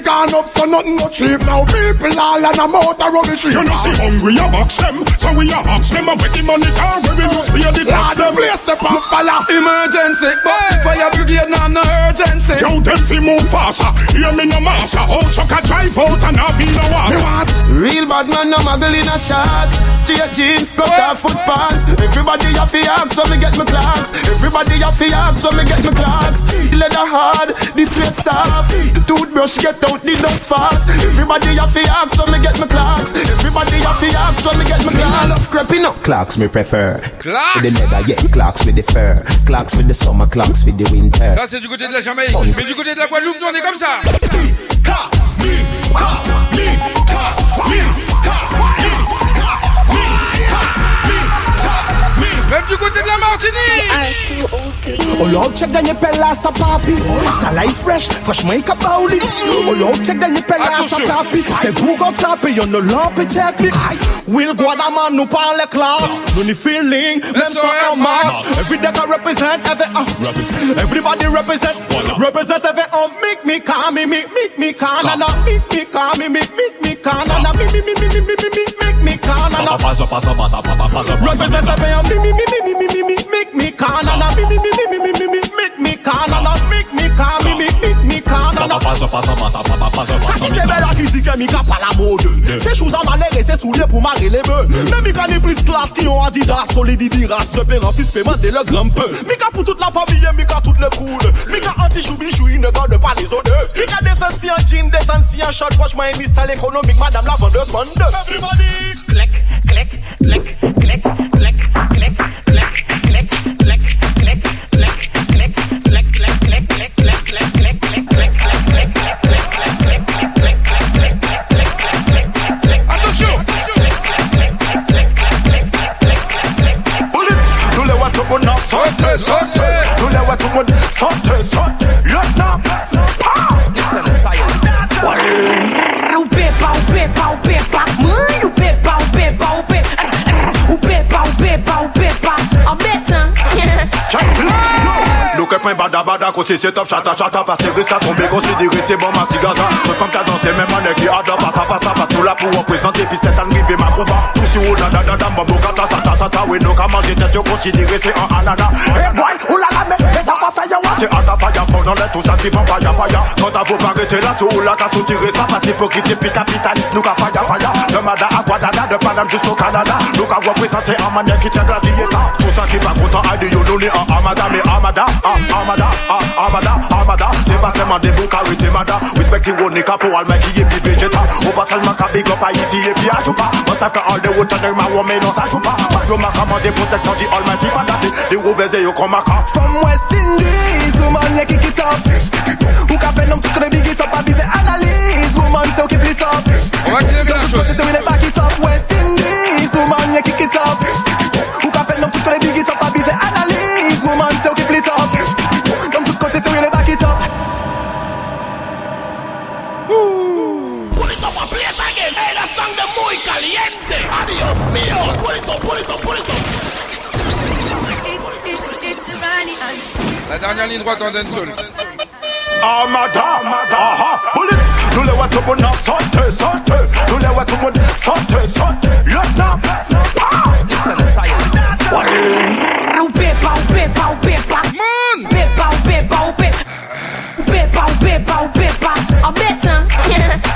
gone up, so nothing no cheap now. People all on a motor rubbish. You know see hungry a box them, so we a hawks them, and with the money gone, when we use pay the tax the them. place the on fire. Emergency, but fire brigade now no urgency. Yo, them fi move faster, hear me no master. How chuck a drive out and have no water. Real bad man, no muggle in a shots. Straight jeans, cut off foot pants. Everybody have fi ask when me get my clocks. Everybody have fi ask when me get my clocks. Leather hard, the sweat soft. The toothbrush get out the dust fast. Everybody have fi ask when me get my clocks. Everybody have fi ask when me get my clocks. love creeping up. Clocks me prefer. Clocks? With the leather, yeah. Clocks with the fur. Clocks with the summer, clocks with the winter. Ça c'est du côté de la Jamaïque Mais du côté de la Guadeloupe nous on est comme ça Même du côté de la Martinique. Oh l'autre check dernier pelle à sa papi. Life fresh, franchement il capa au lit. Oh l'autre check dernier pelle à sa papi. T'es pour attraper, y'en a lampé check lit. Will Guadaman nous parle clocks. Nous ni feeling, même sans en max. Every day I represent, every uh, Everybody represent, represent every um. Make me calm, me, make me calm, and make me calm, me, make me calm, and me, me, me, me, me, me, make me calm. Represent every um, me, me, me me me me me me me make me call and make me me me me me me make me call and make me call me. Me Canada. Pass up, pass up, pass up, pass up, pass up, pass up. Kaki te bel a kritike mi ka pa la mode Se chouz an manere se soulye pou mare le be Men mi ka ni plis klas ki yon adidas Solidi fis peman de le grampe Mi ka pou tout la famille, mi ka tout le Mi ka anti chou bichou, il ne garde pas les odeurs Mi ka desen si an jean, desen si an short Franchement, un style économique, madame la vendeuse bande Everybody click, click, click, click, click, click, click, click, click, click, click, would Santé, Nous que point bada bada qu'on c'est top chata chata parce que risque à tomber considéré c'est bon ma cigaza. Toute femme qui a dansé même année qui adore passe à passe à passe tout là pour représenter puis ma combat Tout sur la da da da mambo kata sata sata oui qu'à manger tête yo considéré c'est un anana. Hey boy oulala mais mais ça va faire ouais C'est ada faya pendant les tout ça qui va faya faya. Quand t'as vous pas là sous la t'as soutiré ça parce hypocrite puis capitaliste nous qu'à faya faya. De Mada à Guadada de Paname jusqu'au Canada. Nous qu'à représenter un manière qui tient de la diète Tout ça qui pas content yo nous les en Amada mais Amada ah, ah armada, ah, armada, armada. Tema sema de bouka we temada. Respect the one nigga pour all my key be vegeta. Opa salma ka big up I eat the pia. But after all the water there my woman no sa chupa. But you maka ma de protection the almighty father. The overs yo koma oh, ka. From West Indies, woman ye kick it up. Who ka venom to the big it up? I be say analyze, woman so keep it up. Don't put this in the back it up. West Indies, woman ye kick it up. La dernière ligne droite en dancehall. Ah madame, ah Nous les voit tout bon santé, santé. Nous les voit tout bon santé, santé. Lieutenant, ah.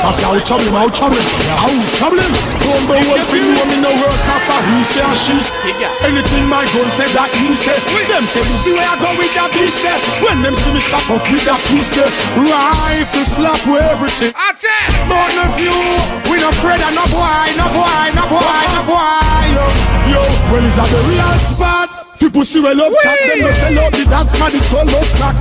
Up out trouble, out trouble, out trouble. Number one thing woman no work after he say and she say. Anything my gun say that he say. Them say you see where I go with that beast there. When them see me chop up with that piece there, rifle slap with everything. None of you, we no afraid of no boy, no boy, no boy, no boy. Yo, yo, well is that the real spot? People see we love chat, them go sell out the dance man, it's called Lost Crack.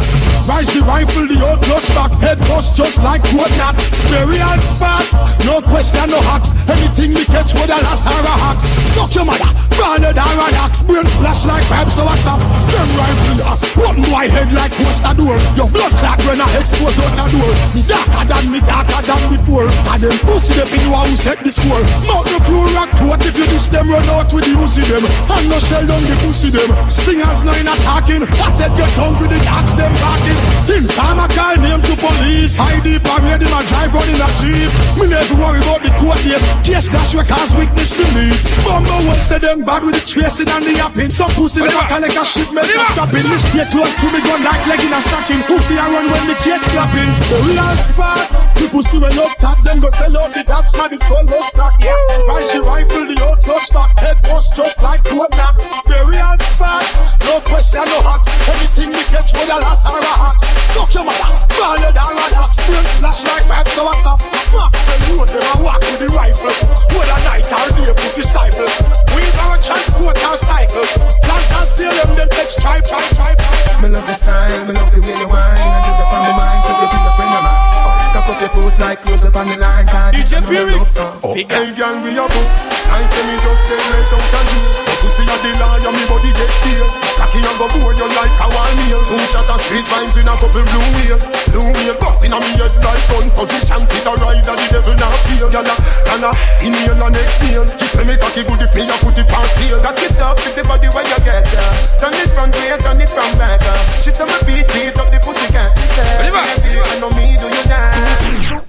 Rise the rifle, the old clutch back, head bust just like what not. The real spot, no question, no hacks. Anything we catch with a last a hacks. Suck your mother, branded an axe. Brain flash like pipes, I stop. Them rifle, uh, one white head like the door. Your blood clot when I expose out the door. Me darker than me, darker than before. And them pussy, the people who set the score. Mount the floor, rock foot if you diss them, run out with the Uzi them. And no shell down the pussy them. Stingers no in attacking. Take your tongue with the dogs them barking. In time I call name to police. The parade him a drive on in a jeep. Me never worry about the court date. Case dash we cause witness to leave. Bumble what say them bad with the tracing and the yapping. Some pussy them a like a shit man stop dropping. Me stay close to me gun like leg in a stocking. Pussy I run when the case clapping. The real spot. People see when love cat them go sell out the dots man is called no stock. Yeah. Rise the rifle the old clutch back. Head was just like what not. The real spot. No question no hacks. Anything we catch with a last or a hacks. Suck your mother. Ballad or a axe. Brain flash like pipes so I stop. Max the road them a walk with the rifle. Whether night or day pussy stifle. We a transport or cycle. Plant and seal them them take stripe, stripe, stripe. Me love the style, me love the way you whine. like close up on the line card. It's your lyrics. Oh, hey girl, we a fuck. I say me just stay right out and deal. But pussy a the liar, me body get killed. Cocky and go board you like a one meal. Two shots of street vines in a couple blue wheel. Blue wheel bust in a me head like gun position. a ride rider, the devil not feel. Gyal a, gyal a, inhale and exhale. She say me cocky good if me a put it on seal. Got it up with the body where you get ya. Turn it from here, turn it from better. She say me beat, beat up the pussy cat. She say, baby, I know me, do you dance?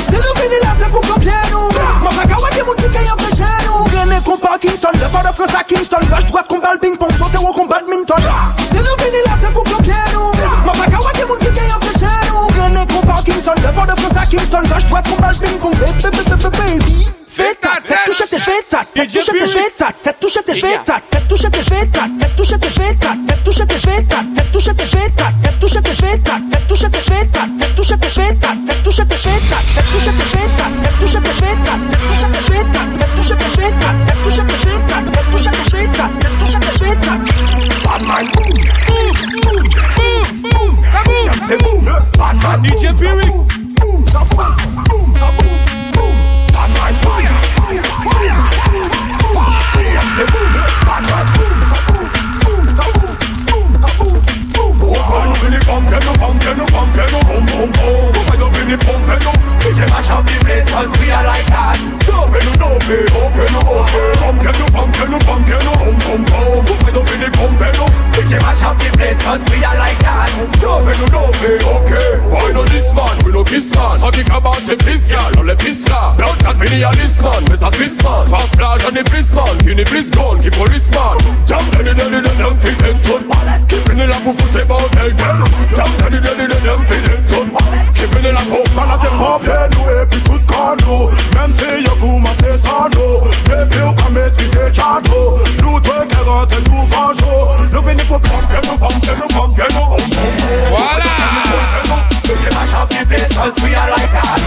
Se nou baby, baby, baby Fais ta tes ta tête, touche tes ta tête, touche tes ta tête, touche tes ta tête, touche tes ta tête, touche tes ta tête, touche tes ta tête, touche tes ta tête, touche tes ta tête, touche tes ta tête, touche tes ta tête, touche tes ta tête, touche tes ta tête, touche tes ta tête, touche tes ta tête, touche tes ta tête, touche tes ta tête, touche tes ta boom, boom, boom, boom, boom, boom. Boom, pumping, you. We can mash up the place 'cause we are like that wenn du da bist. Oh, genau, okay. Komm, kenn du, komm, kenn du, komm, kenn du, um, um, um. Guck, wenn du in die Pumpe, du. Bitte, was hab die Bläs, kannst wieder leicht an. Ja, wenn du da bist, okay. Boy, no this man, we no kiss man. Sag ich, aber es ist Piss, ja, lolle Pissra. Laut, das will ich ja nicht, man. Bis auf Piss, man. Fast Fleisch an den Piss, man. Hier ne Bliss, man, die Policeman. Jump, dann, dann, dann, dann, dann, fick den Tod. Kipp in den Lampen, Fuß, Eber und Eltern. Jump, dann, dann, dann, dann, dann, fick den Tod. Kipp in den Lampen, Mann, hat den Pop, hey, du, ey, bist gut, kann du. Mensch, hey, ja, guck mal commencer sans Depuis Nous te jour pour prendre Voilà Mash up the place 'cause we are like that.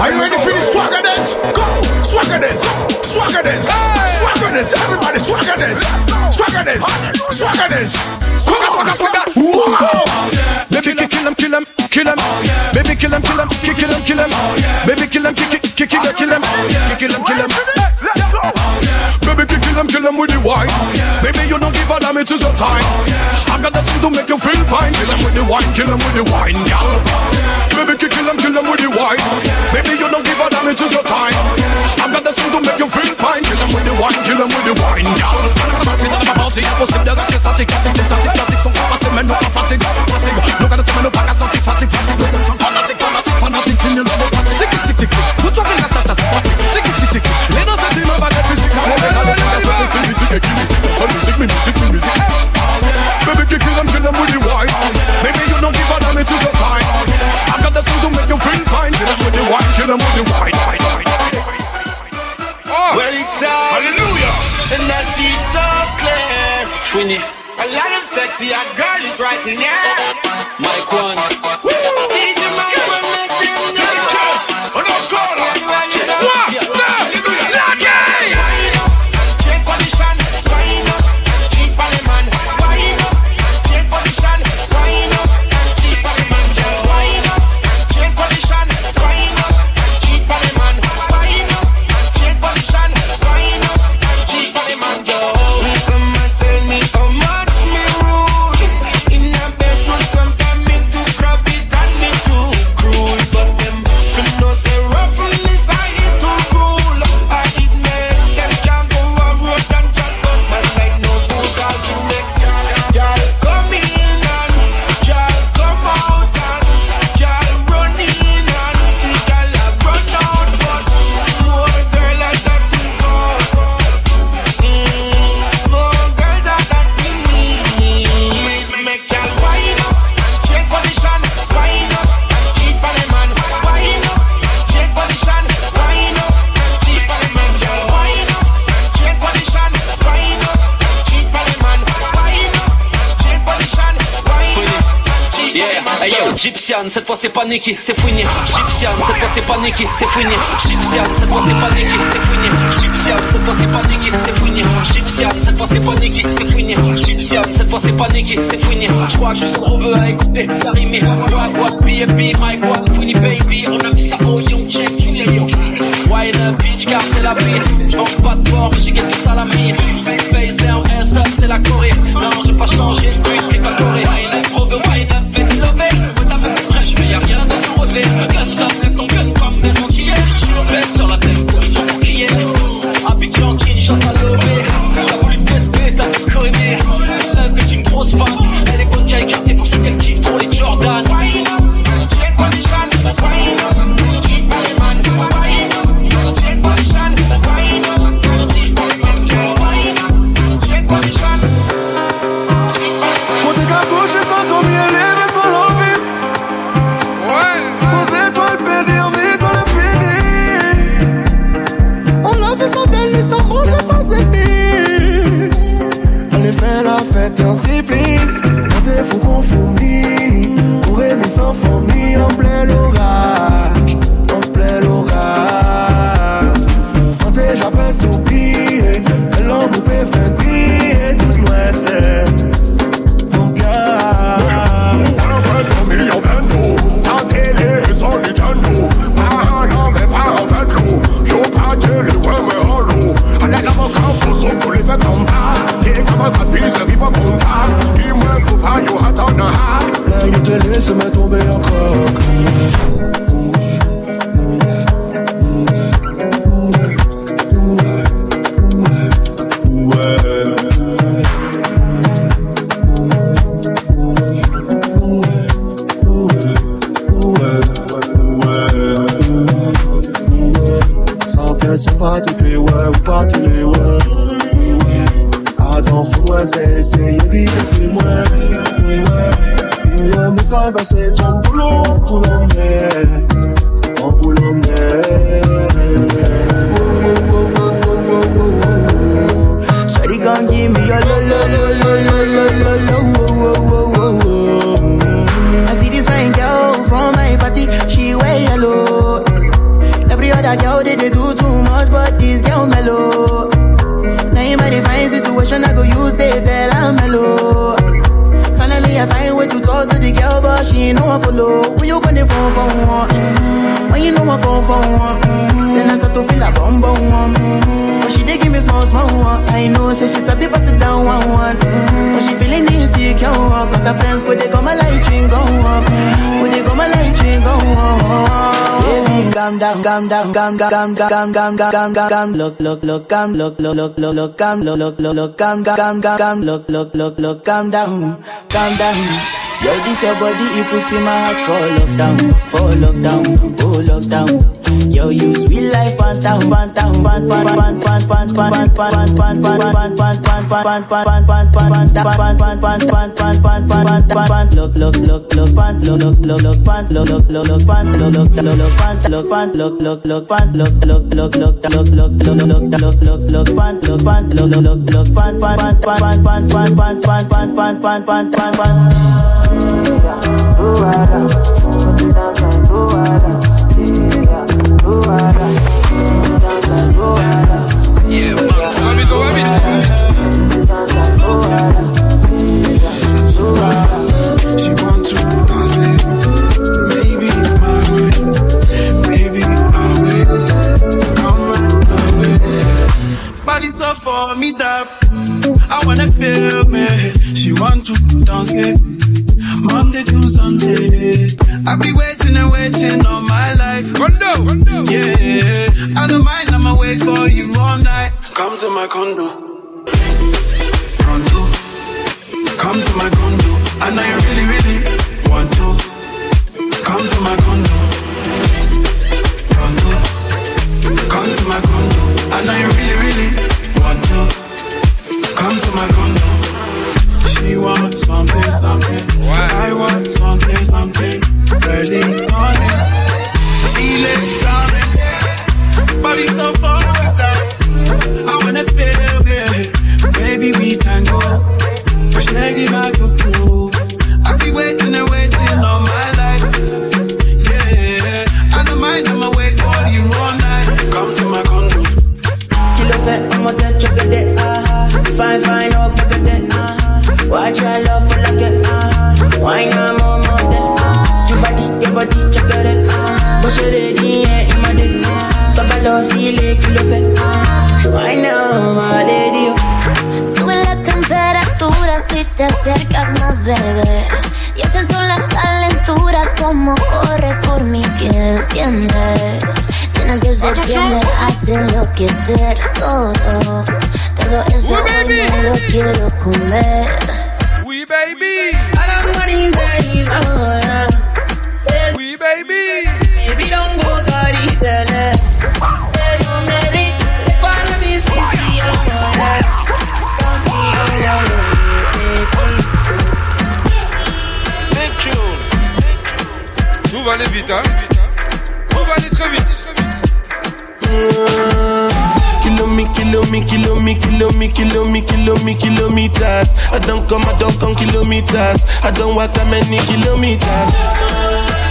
Are you ready for the swagger dance? Go! Swagger dance! Swagger dance! Swagger dance! Everybody swagger dance! Swagger dance! Swagger dance! Swagger, swagger, swagger! Baby, kill him, kill him, kill him. Baby, kill him, kill him, kill him, kill him. Baby, kill him, kill him, kill him, kill him. Kill him, kill him with the wine. Baby, you don't give a damn, it is your time. I got the thing to make you feel fine. Kill him with the wine, kill him with the wine, gal. Baby, kill him, kill him with the wine. Baby, you don't give a damn, it is your time. I got the thing to make you feel fine. Kill him with the wine, kill him with the wine, gal. Party, dans la party, impossible de rester statique, statique, statique, statique, sont pas mais nous pas fatigue, fatigue. Nous connaissons, mais nous pas qu'à sentir fatigue, fatigue. Fois c'est fouiné. Gypsian, cette fois c'est Nicky, c'est fouiné. Gypsian, cette fois c'est Nicky, c'est fouiné. Gypsian, cette fois c'est Nicky, c'est fouiné. Gypsian, cette fois c'est Nicky, c'est fouiné. Gypsian, cette fois c'est pas Nicky, c'est fouiné. Je crois que je suis trop bœuf à écouter, t'as rimé. Swag, what, B&B, Mike, what, fouiné, baby. On a mis ça au young check, tu l'es yo. Wine up, bitch, car c'est la vie. Je mange pas de porc, mais j'ai quelques salamis. Face down, ass up, c'est la Corée. Non, j'ai pas changé, depuis c'est pas Corée. Wine up, robe, wine up, y'a rien dans son relevé. Guns up, lève ton gun comme des antillais. Je suis bête sur la tête, pour mon bouclier. Abidjan, Kinshasa, levé. T'as voulu me tester, t'as tout. Elle est une grosse fan. Sympathique, ouais, ou pas tous les ouais. Attends, faut-moi c'est vite, c'est moi. Ouais, mais traverser ton boulot, tout l'emmener. En Shawty gon' give me your lo lo lo lo lo lo lo lo. I see this fine girl from my party, she wear yellow. Other girl they they do too much, but this girl mellow. Now in my divine situation, I go use they tell I'm mellow. Finally I find way to talk to the girl, but she ain't no one follow. When you gonna phone for one? Mm-hmm. When you know I come for one? Mm-hmm. Then I start to feel a bum bum one. But she dey give me small small one. I know say she sabi pass it down one one. Mm-hmm. But she feeling insecure. Cause her friends go they come my light ring go on. Go they come my light ring go on. Baby calm down, calm down, calm calm calm calm calm calm calm calm look look look calm look look look look look calm look look look calm calm calm calm look look look look calm down calm down. Yo, this your body, it put in my heart for lockdown, for lockdown, oh lockdown. Yo, you sweet life, phantom, phantom, phantom, phantom, phantom, phantom, phantom, phantom, look, look, look, look, pant, look, look, look, look, pant, look, look, look, look, pant, look, look, look, pant, look, pant, look, look, look, pant, look, look, look, look, look, look, look, look, look, look, look, pant, look, pant, look, look, look, look, pant, pant, pant, pant, pant, pant, pant, pant, pant, pant, pant, pant, pant. For me that I wanna feel me. She want to dance it. Monday to Sunday. I be waiting and waiting all my life. Rondo, Yeah, I don't mind. I'ma wait for you all night. Come to my condo. Pronto. Come to my condo. I know you really, really want to. Come to my condo. Pronto. Come to my condo. I know you really, really want to. Come to my condo me want something, something. I want something, something. Early morning, feel it coming. Body so far down. I wanna feel it. Baby, we tango. I shaggy my cuckoo. I be waiting and waiting all my life. Yeah, I don't mind. I'ma wait for you all night. Come to my condo. Kill a fat, I'ma touch you, get it. Ah, fine, fine. In my dick, Papa lo, si le, qui le fait, ah Why not, my lady, Sube la temperatura si te acercas más, bebé. Yo siento la calentura como corre por mi piel, ¿entiendes? Tienes ese que me hace enloquecer todo. Todo eso hoy me lo quiero comer. Oui, baby. I don't want these days, oh, yeah. Oui, baby. kilometers. I don't walk that many kilometers.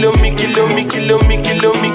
kill me, kill me, kill me, kill me,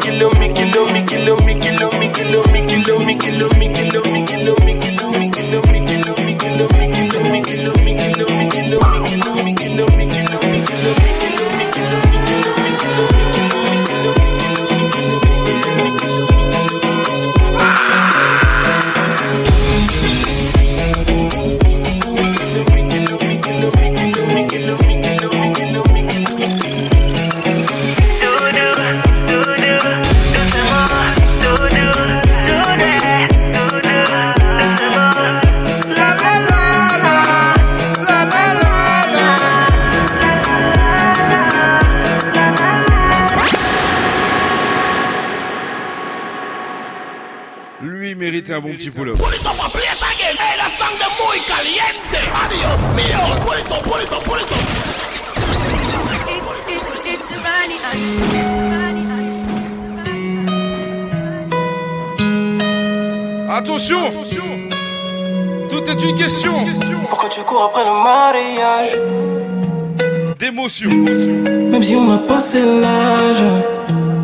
Attention, Attention. Tout est une question. Pourquoi tu cours après le mariage. D'émotion. Même si on n'a pas l'âge.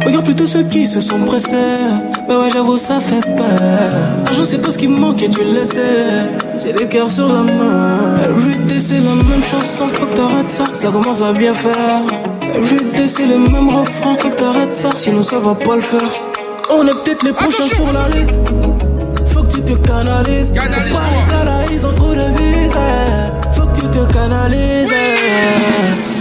Regarde plutôt ceux qui se sont pressés. Mais ouais j'avoue ça fait peur. L'argent c'est pas ce qui me manque et tu le sais. J'ai des cœurs sur la main. Everyday c'est la même chanson Faut que t'arrêtes ça. Ça commence à bien faire. Everyday c'est les mêmes refrains Faut que t'arrêtes ça. Sinon ça va pas le faire. On est peut-être les prochains sur la liste. Faut que tu te canalises. C'est pas les là ils ont trop de. Faut que tu te canalises eh.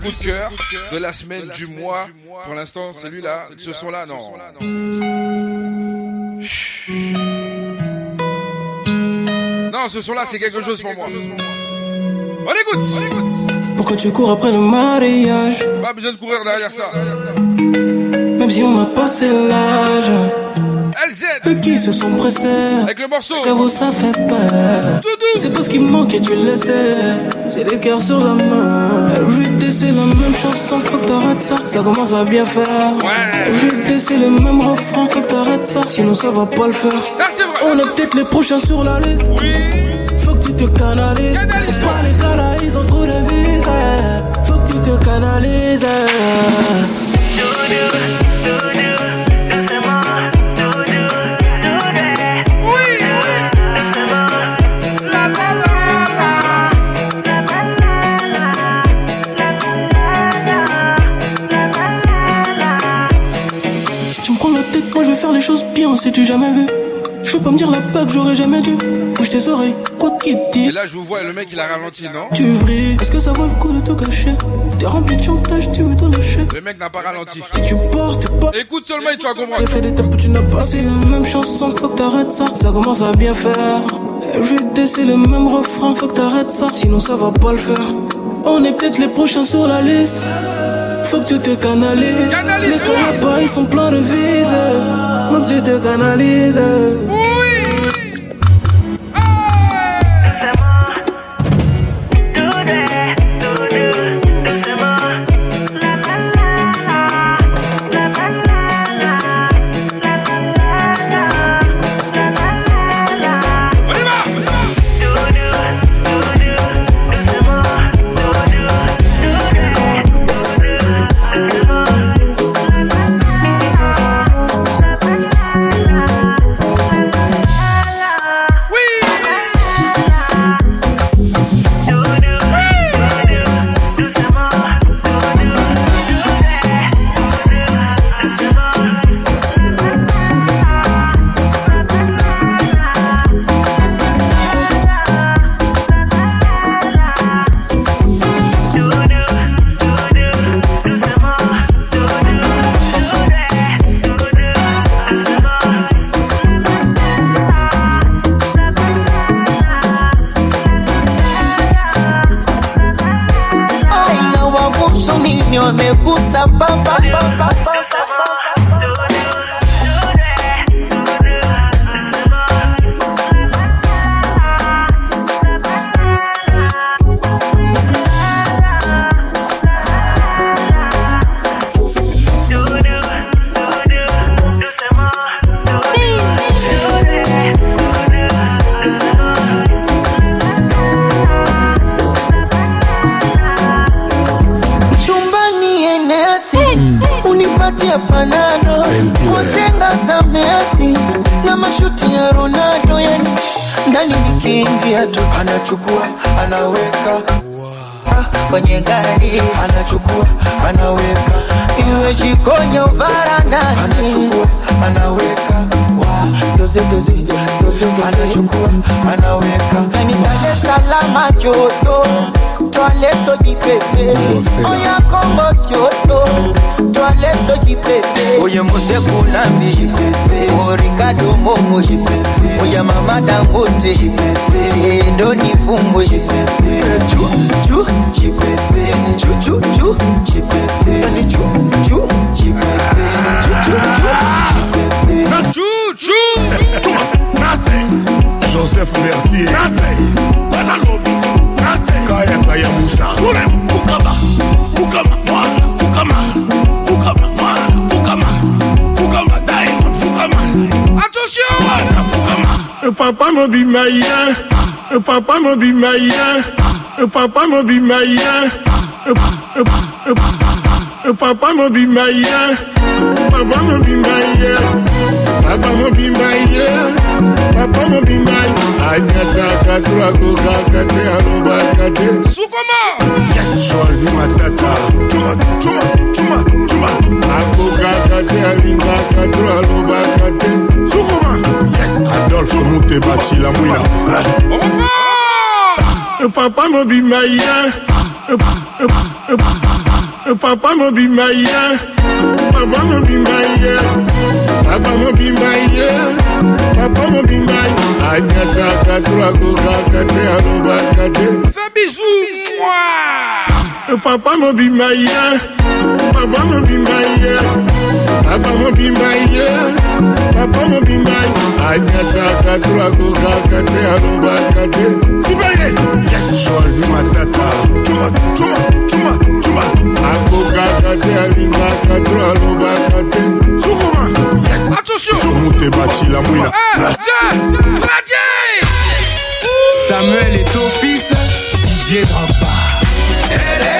coup de cœur de la semaine, du mois. Pour l'instant, celui-là, ce son-là, non. Non, ce son-là, c'est quelque chose pour moi. On écoute, on écoute. Pourquoi tu cours après le mariage? Pas besoin de courir derrière ça. Même si on a passé l'âge. LZ Eux qui se sont pressés. Avec le morceau. J'avoue ça fait peur. C'est pas ce qui me manque et tu le sais. J'ai des cœurs sur la main Everyday c'est la même chanson Faut que t'arrêtes ça. Ça commence à bien faire. Everyday c'est les mêmes refrains Faut que t'arrêtes ça. Sinon ça va pas le faire. On est peut-être les prochains sur la liste. Faut que tu te canalises. Faut pas les là ils ont trop de vis. Faut que tu te canalises sais-tu jamais vu Je peux pas me dire la peur que j'aurais jamais dû. Bouge tes oreilles, quoi qu'il te Et dise. là, je vous vois, et le mec, il a ralenti, non Tu vrilles, est-ce que ça vaut le coup de te cacher? T'es rempli de chantage, tu veux te lâcher. Le mec n'a pas ralenti. Si tu portes pas. Écoute seulement et tu vas comprendre. Fait des tapes que tu n'as pas. C'est la même chanson, faut que t'arrêtes ça. Ça commence à bien faire. Everyday, c'est le même refrain, faut que t'arrêtes ça. Sinon, ça va pas le faire. On est peut-être les prochains sur la liste. Faut que tu te canalises. les canapes, ils sont pleins de vises. Que tu te canalises. Oya Kongo joto twale soji pepe oye mose kunambi o Ricardo Momo oya mama Dangote ndo nifumbwe chu chu chipepe chu kayenga ya musa. Fukama papa mobima ye e papa mobima ye e papa mobima ye e papa mobima papa mobimba ye papa mobimba anyataka to akokaka te alobaka te. Sukoma! Soazi matata tuma tuma tuma tuma. Akokaka te alingaka to alobaka te. Sukoma! Adolphe muteba cilamwina papa mobimba ye papa mobimba ye papa mobimba ye papa mobimba ye papa mobimba anyataka toakokaka te alobaka te. Fabisu papa mobimba ye papa mobimba ye papa mobimba ye papa mobimba anyataka twakokaka te alobaka te sibaye joazi matata. Cuma cuma cuma cuma akokaka te alingaka to alobaka te sukuma attentionmute bacila mwina. Samuel est ton fils, Didier Drogba.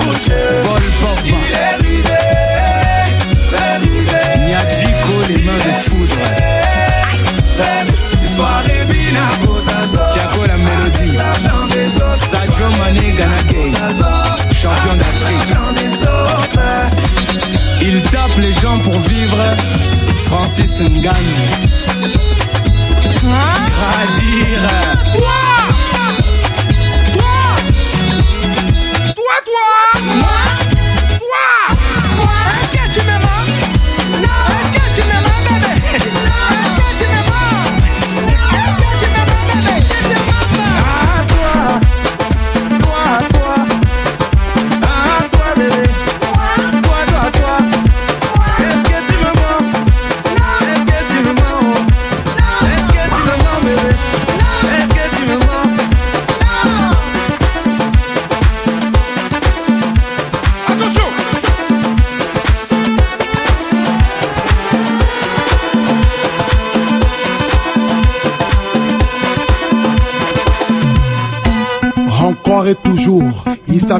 touché. Paul Pogba. Il les mains de foudre. Très soirée Bina Botazo. Tiago, la mélodie. L'argent des autres. Sadio Mané Ganagay. Champion d'Afrique. Il tape les gens pour vivre. Francis Ngannou. Hein? Wow Toi, toi Toi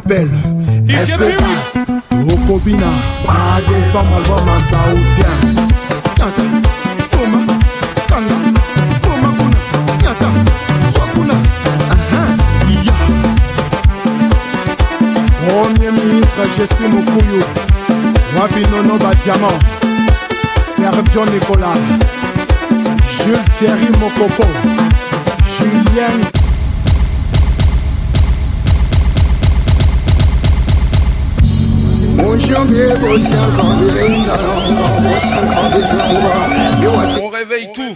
Bell, Esperance, Tokobina, Bade Somal Boma Sautia, Nyata, Toma, Tanga, Toma Kuna, Nyata, Swakuna, Aha, uh-huh. Ya. Premier ministre, je suis Sergio Nicolas, Julien On réveille tout.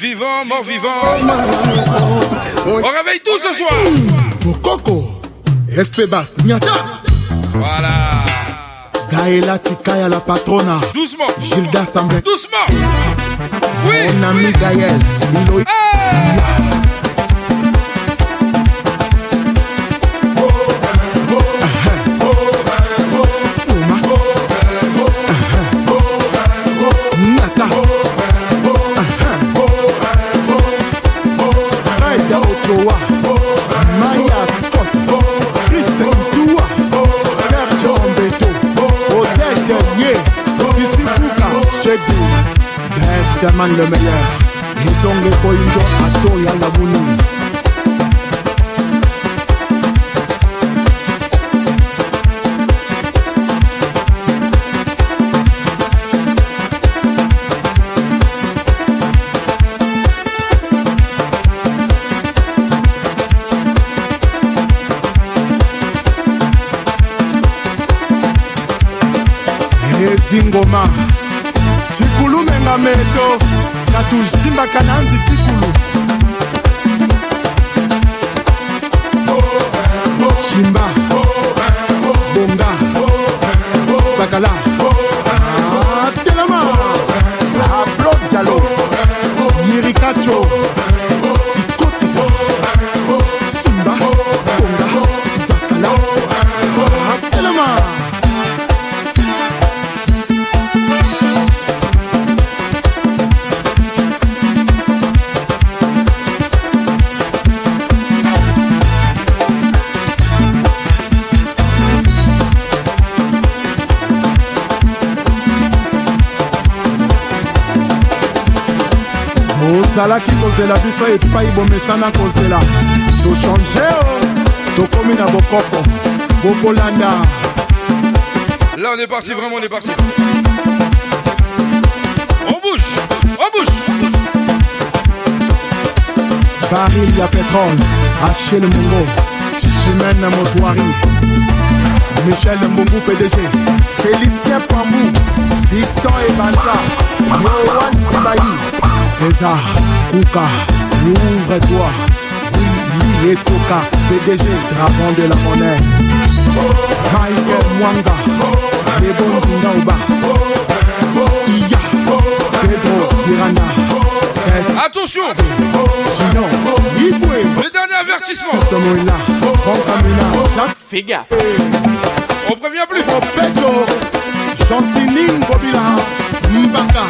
Vivant, mort vivant. On réveille tout ce soir. Bokoko Espebas Voilà. Gaëla Tikaya la patrona Doucement. Gilda Sambet Doucement. Oui. Mon ami Gaël Milo bomesana kozela tochange o tokomi na bokoko. Bokolanda Là, on est parti, vraiment, on est parti. On bouge, on bouge. baril ya petrole achel mongo chichimene motoari michel mbongu pdg félicien pambu fiston ebanza yoan sibayi césar kuka ouvre-toi oui etoka pdg dragon de la monnaie. Michael mwanga lebon ndingaoba iya pedro irana. Attention. Sinon, Le dernier avertissement. Fais gaffe. On prévient plus. Mopeto, Chantining Bobila, Mbaka,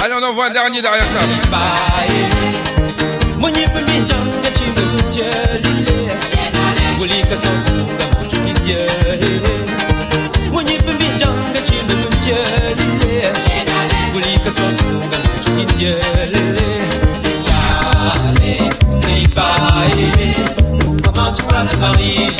Allez, on envoie un dernier derrière ça. Marie,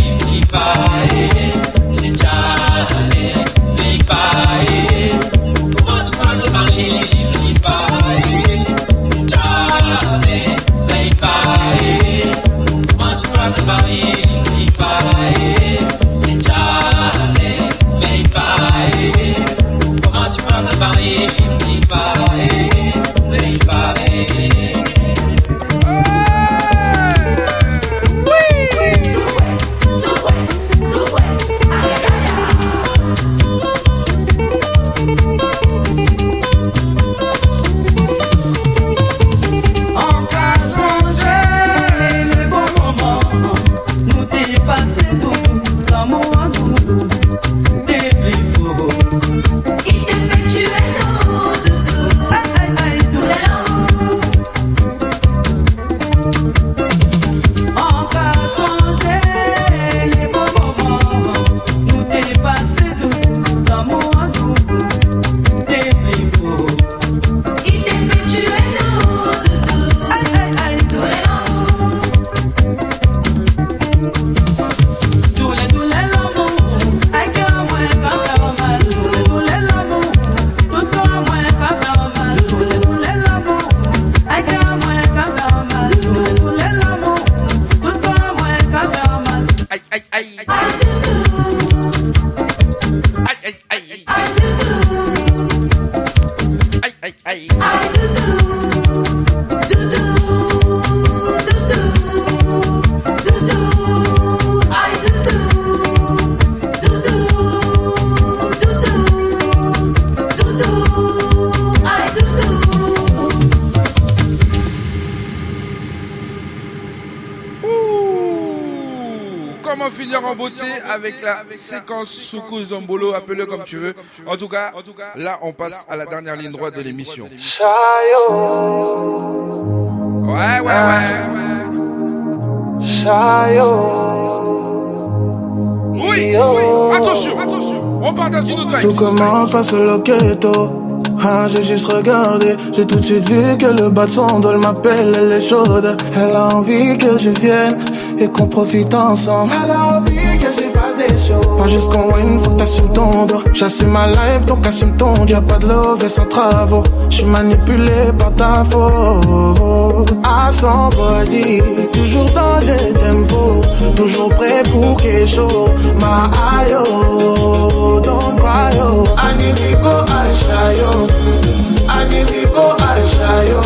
avec la séquence Soukous Dombolo, appelle-le comme tu veux. En tout cas, là, on passe à la dernière ligne droite de l'émission. Ouais, ouais, ouais. Oui, oui, attention, attention. On part dans une autre Tout commence face au loqueto. Ah, j'ai juste regardé, j'ai tout de suite vu que le bas de son dos m'appelle, elle est chaude. Elle a envie que je vienne et qu'on profite ensemble. Elle a envie Pas juste qu'on win, faut que t'assumes ton dos. J'assume ma life, donc assume ton. Y'a pas de love et sans travaux. J'suis manipulé par ta faute. À son body, toujours dans le tempo. Toujours prêt pour quelque chose. Ma ayo, don't cry yo. Ashayo. I need to Ashayo.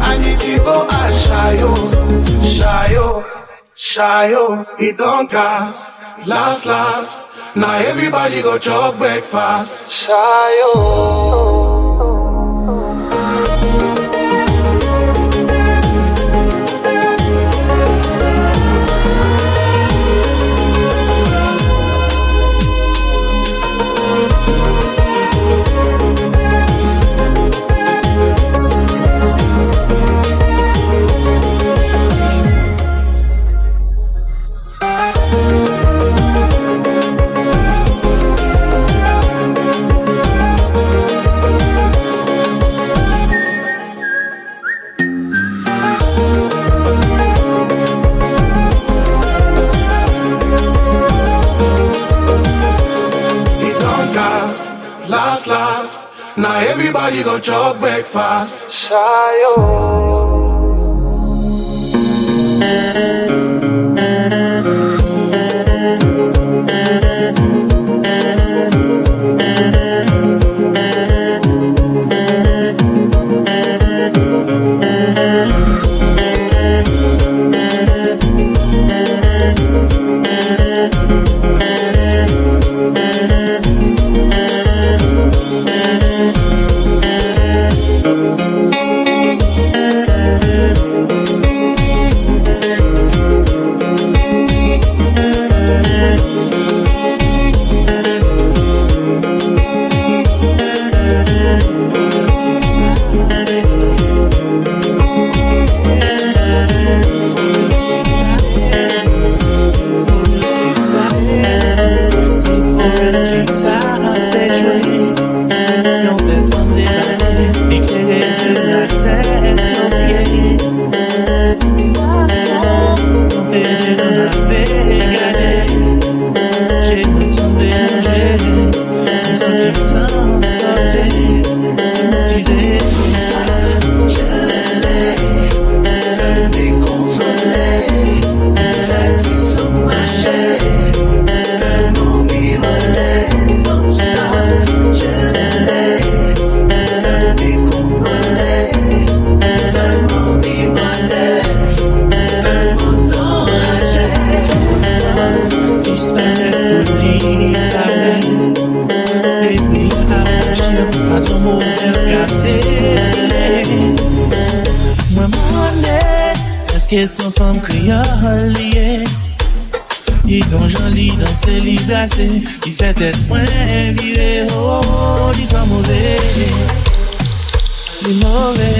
I go Ashayo. Shayo, Shayo. It don't gas, last, last. Now everybody go chop breakfast. Shayo. Now everybody go chop breakfast. Shayo. parol liye Yi donjan li danse li blase Yi fet et mwen vire Ho, oh, li jwa mouve Li mouve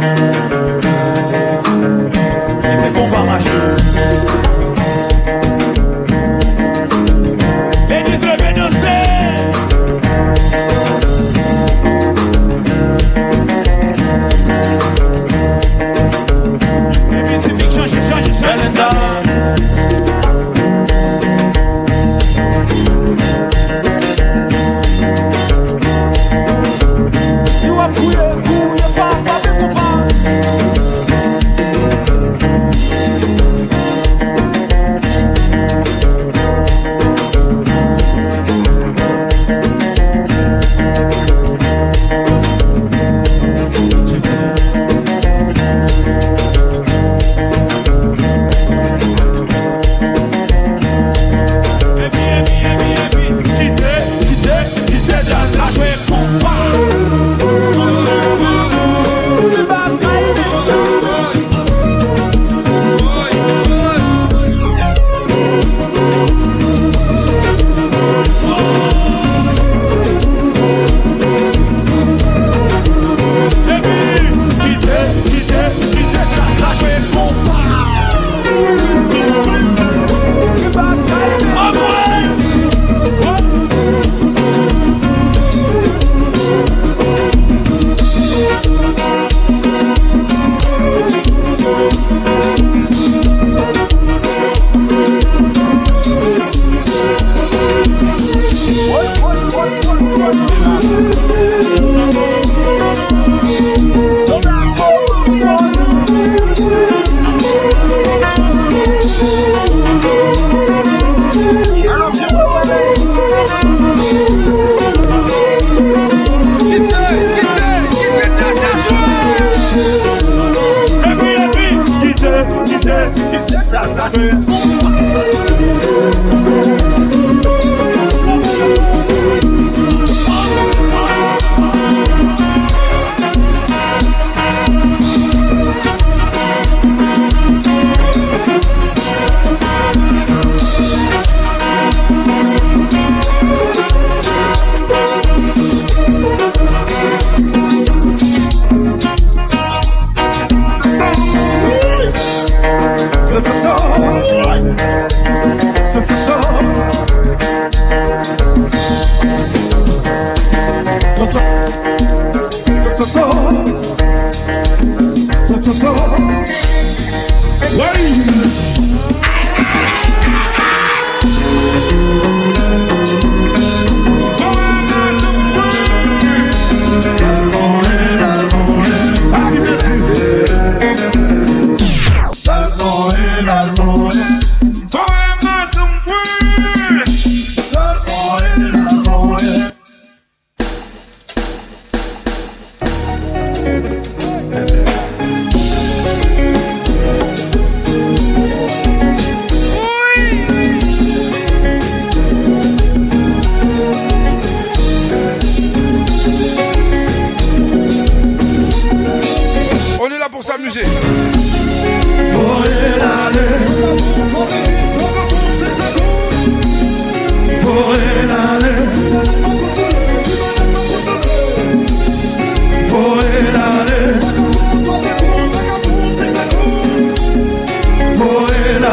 C'est combat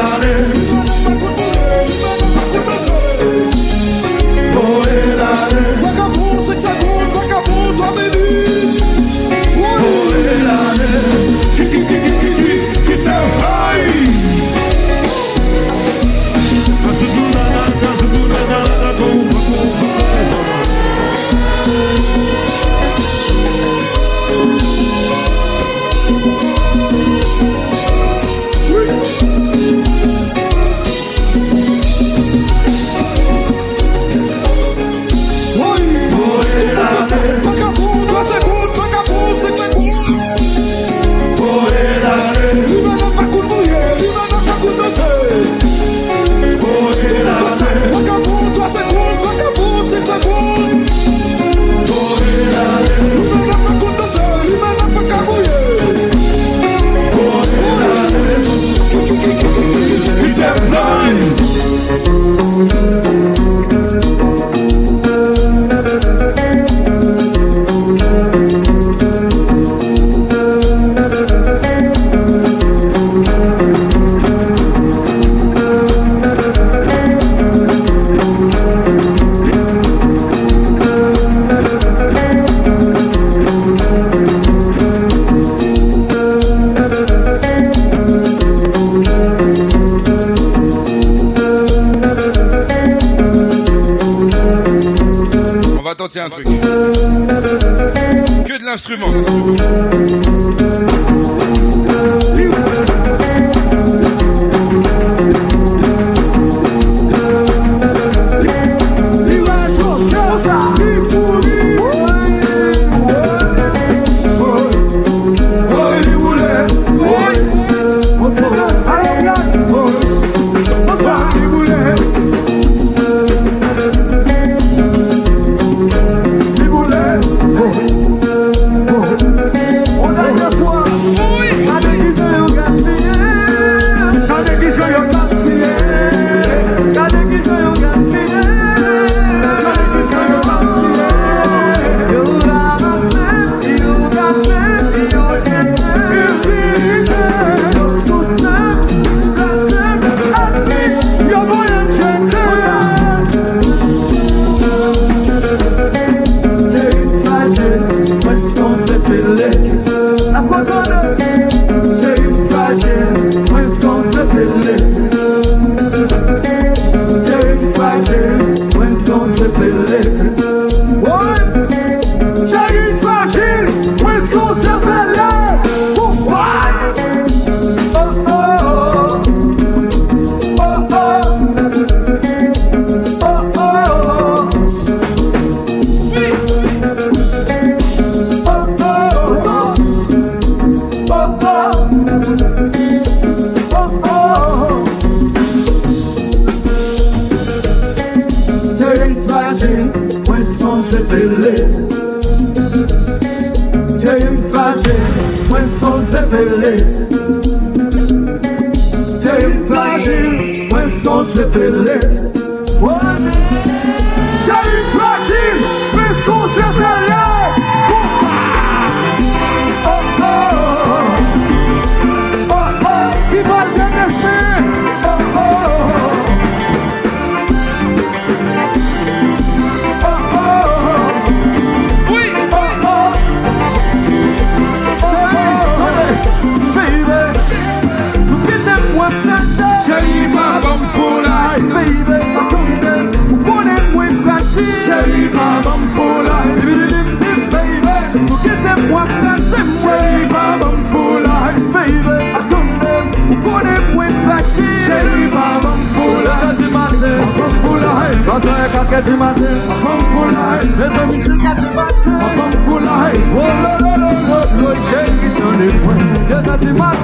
honor.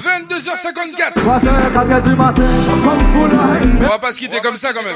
22h54 On va pas se quitter comme ça quand même.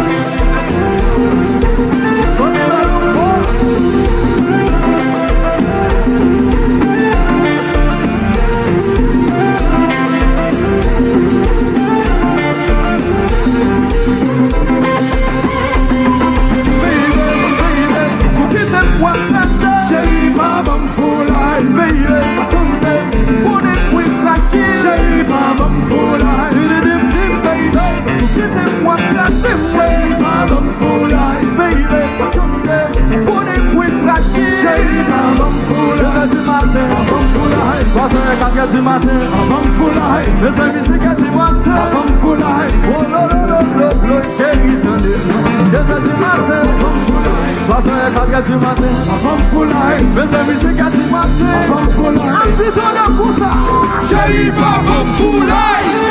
Cheri pa bom fulay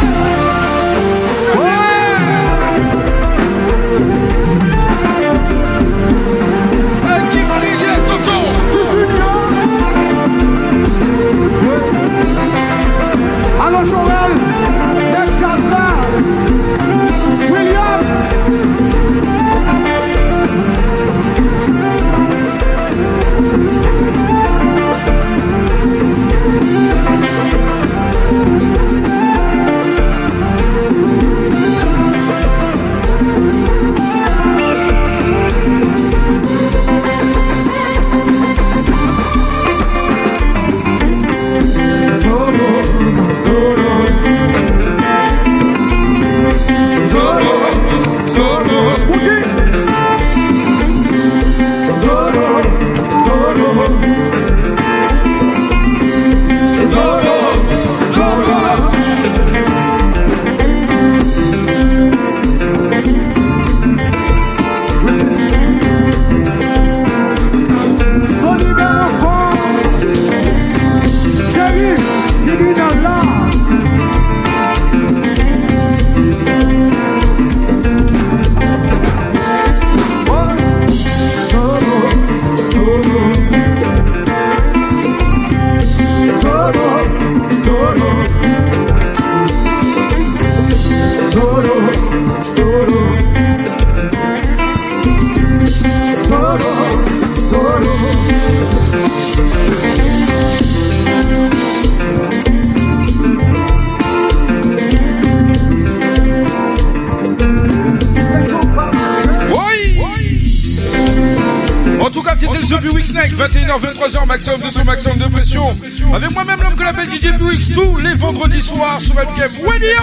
21h, 23h, maximum de son maximum de pression. Avec moi-même, l'homme que l'appelle DJ Buick, tous les vendredis soirs sur MKM Radio.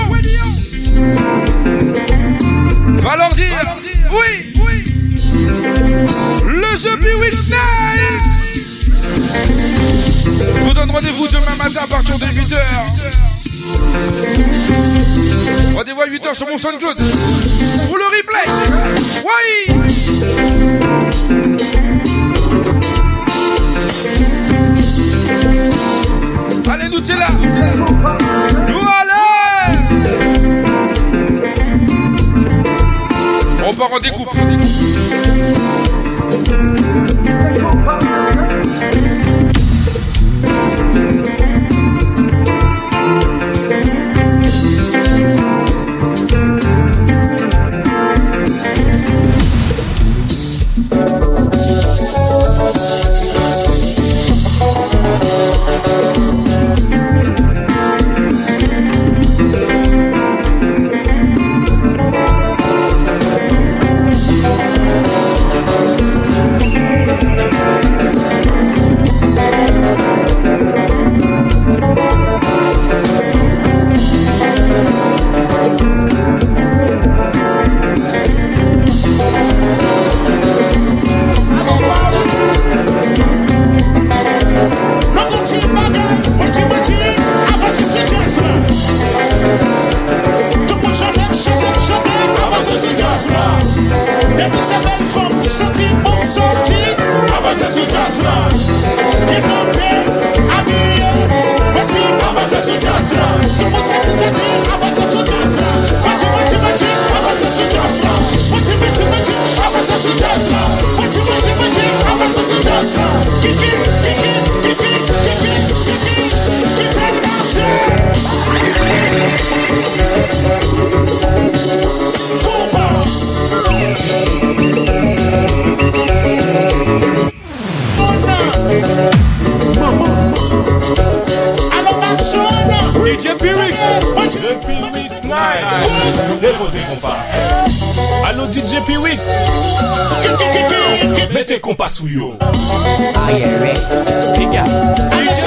Va leur dire, oui, oui. Le The Buick Night. Je vous donne rendez-vous demain matin à partir de 8h. Rendez-vous à 8h sur mon SoundCloud. Pour le replay. Oui. Allez, nous t'es là. Nous allez. On part en découpe. DJ Piwyx. Nice. Déposez compas. Allô DJ Piwyx. Mettez compas sous yo. Ah, yeah. Les gars.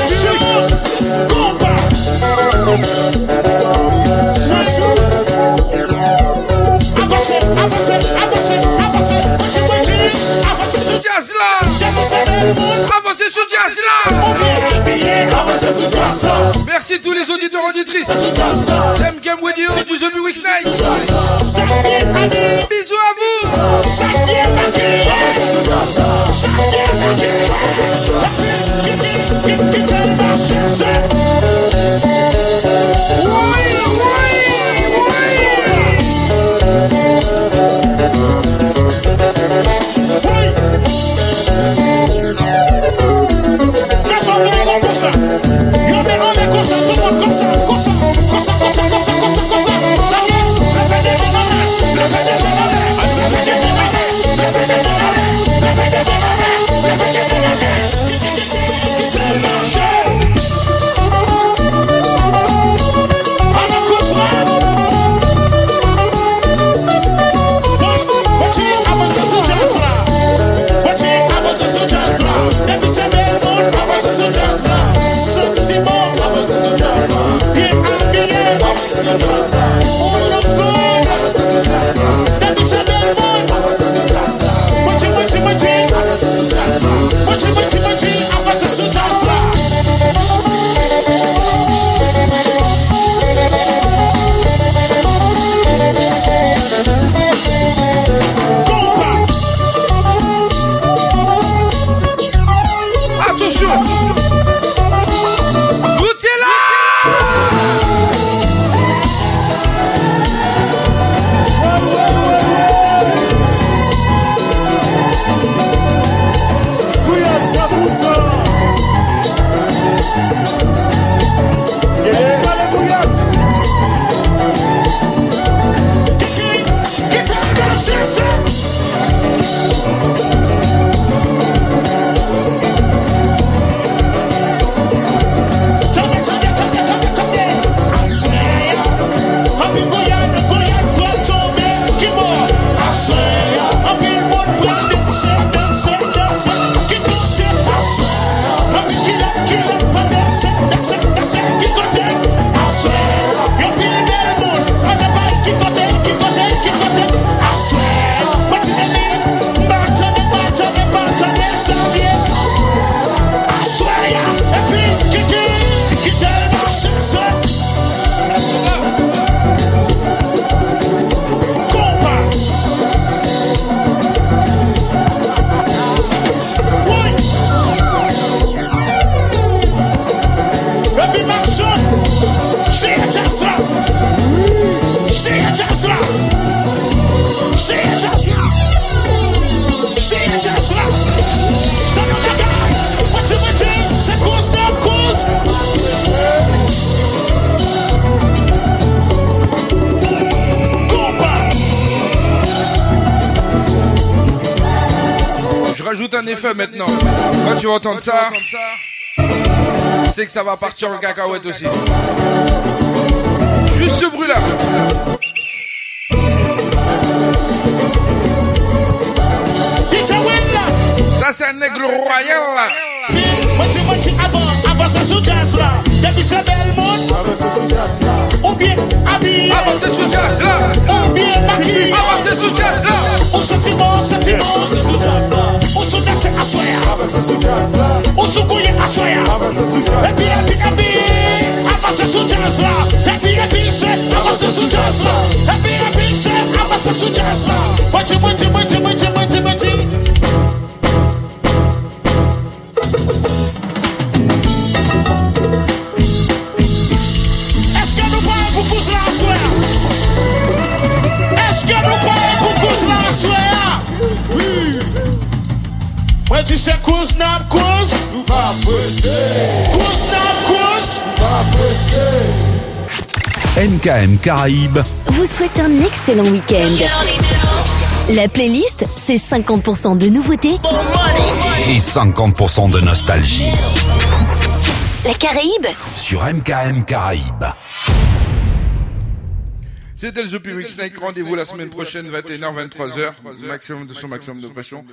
DJ. Avancez, avancez, avancez, avancez. Avancez. Avancez. Avancez sous jazz là. Merci tous les auditeurs auditrices. J'aime Game Radio du The Week Night. Bisous à vous. Que ça va partir en cacahuète aussi. Juste ce bruit là. Ça c'est un aigle royal là. Sous jazz là. Depuis ce bel monde, avancez sous jazz là. Ou bien habillé, Avancez sous jazz là. Ou bien maquillé, Avancez sous jazz là. Ou sentiment, sentiment, Ou sous danse à soya, avancez sous jazz là. Soya, avancez sous jazz. Et puis habillé, avancez sous jazz là. Et puis c'est, avancez sous jazz là. Et puis c'est, avancez sous jazz là. Mati mati mati mati mati mati. MKM Caraïbes vous souhaite un excellent week-end. La playlist, c'est 50% de nouveautés et 50% de nostalgie La Caraïbe, sur MKM Caraïbes. C'était le The Public Snake. Rendez-vous la semaine prochaine, 21h, 23h. Maximum de son, maximum de pression.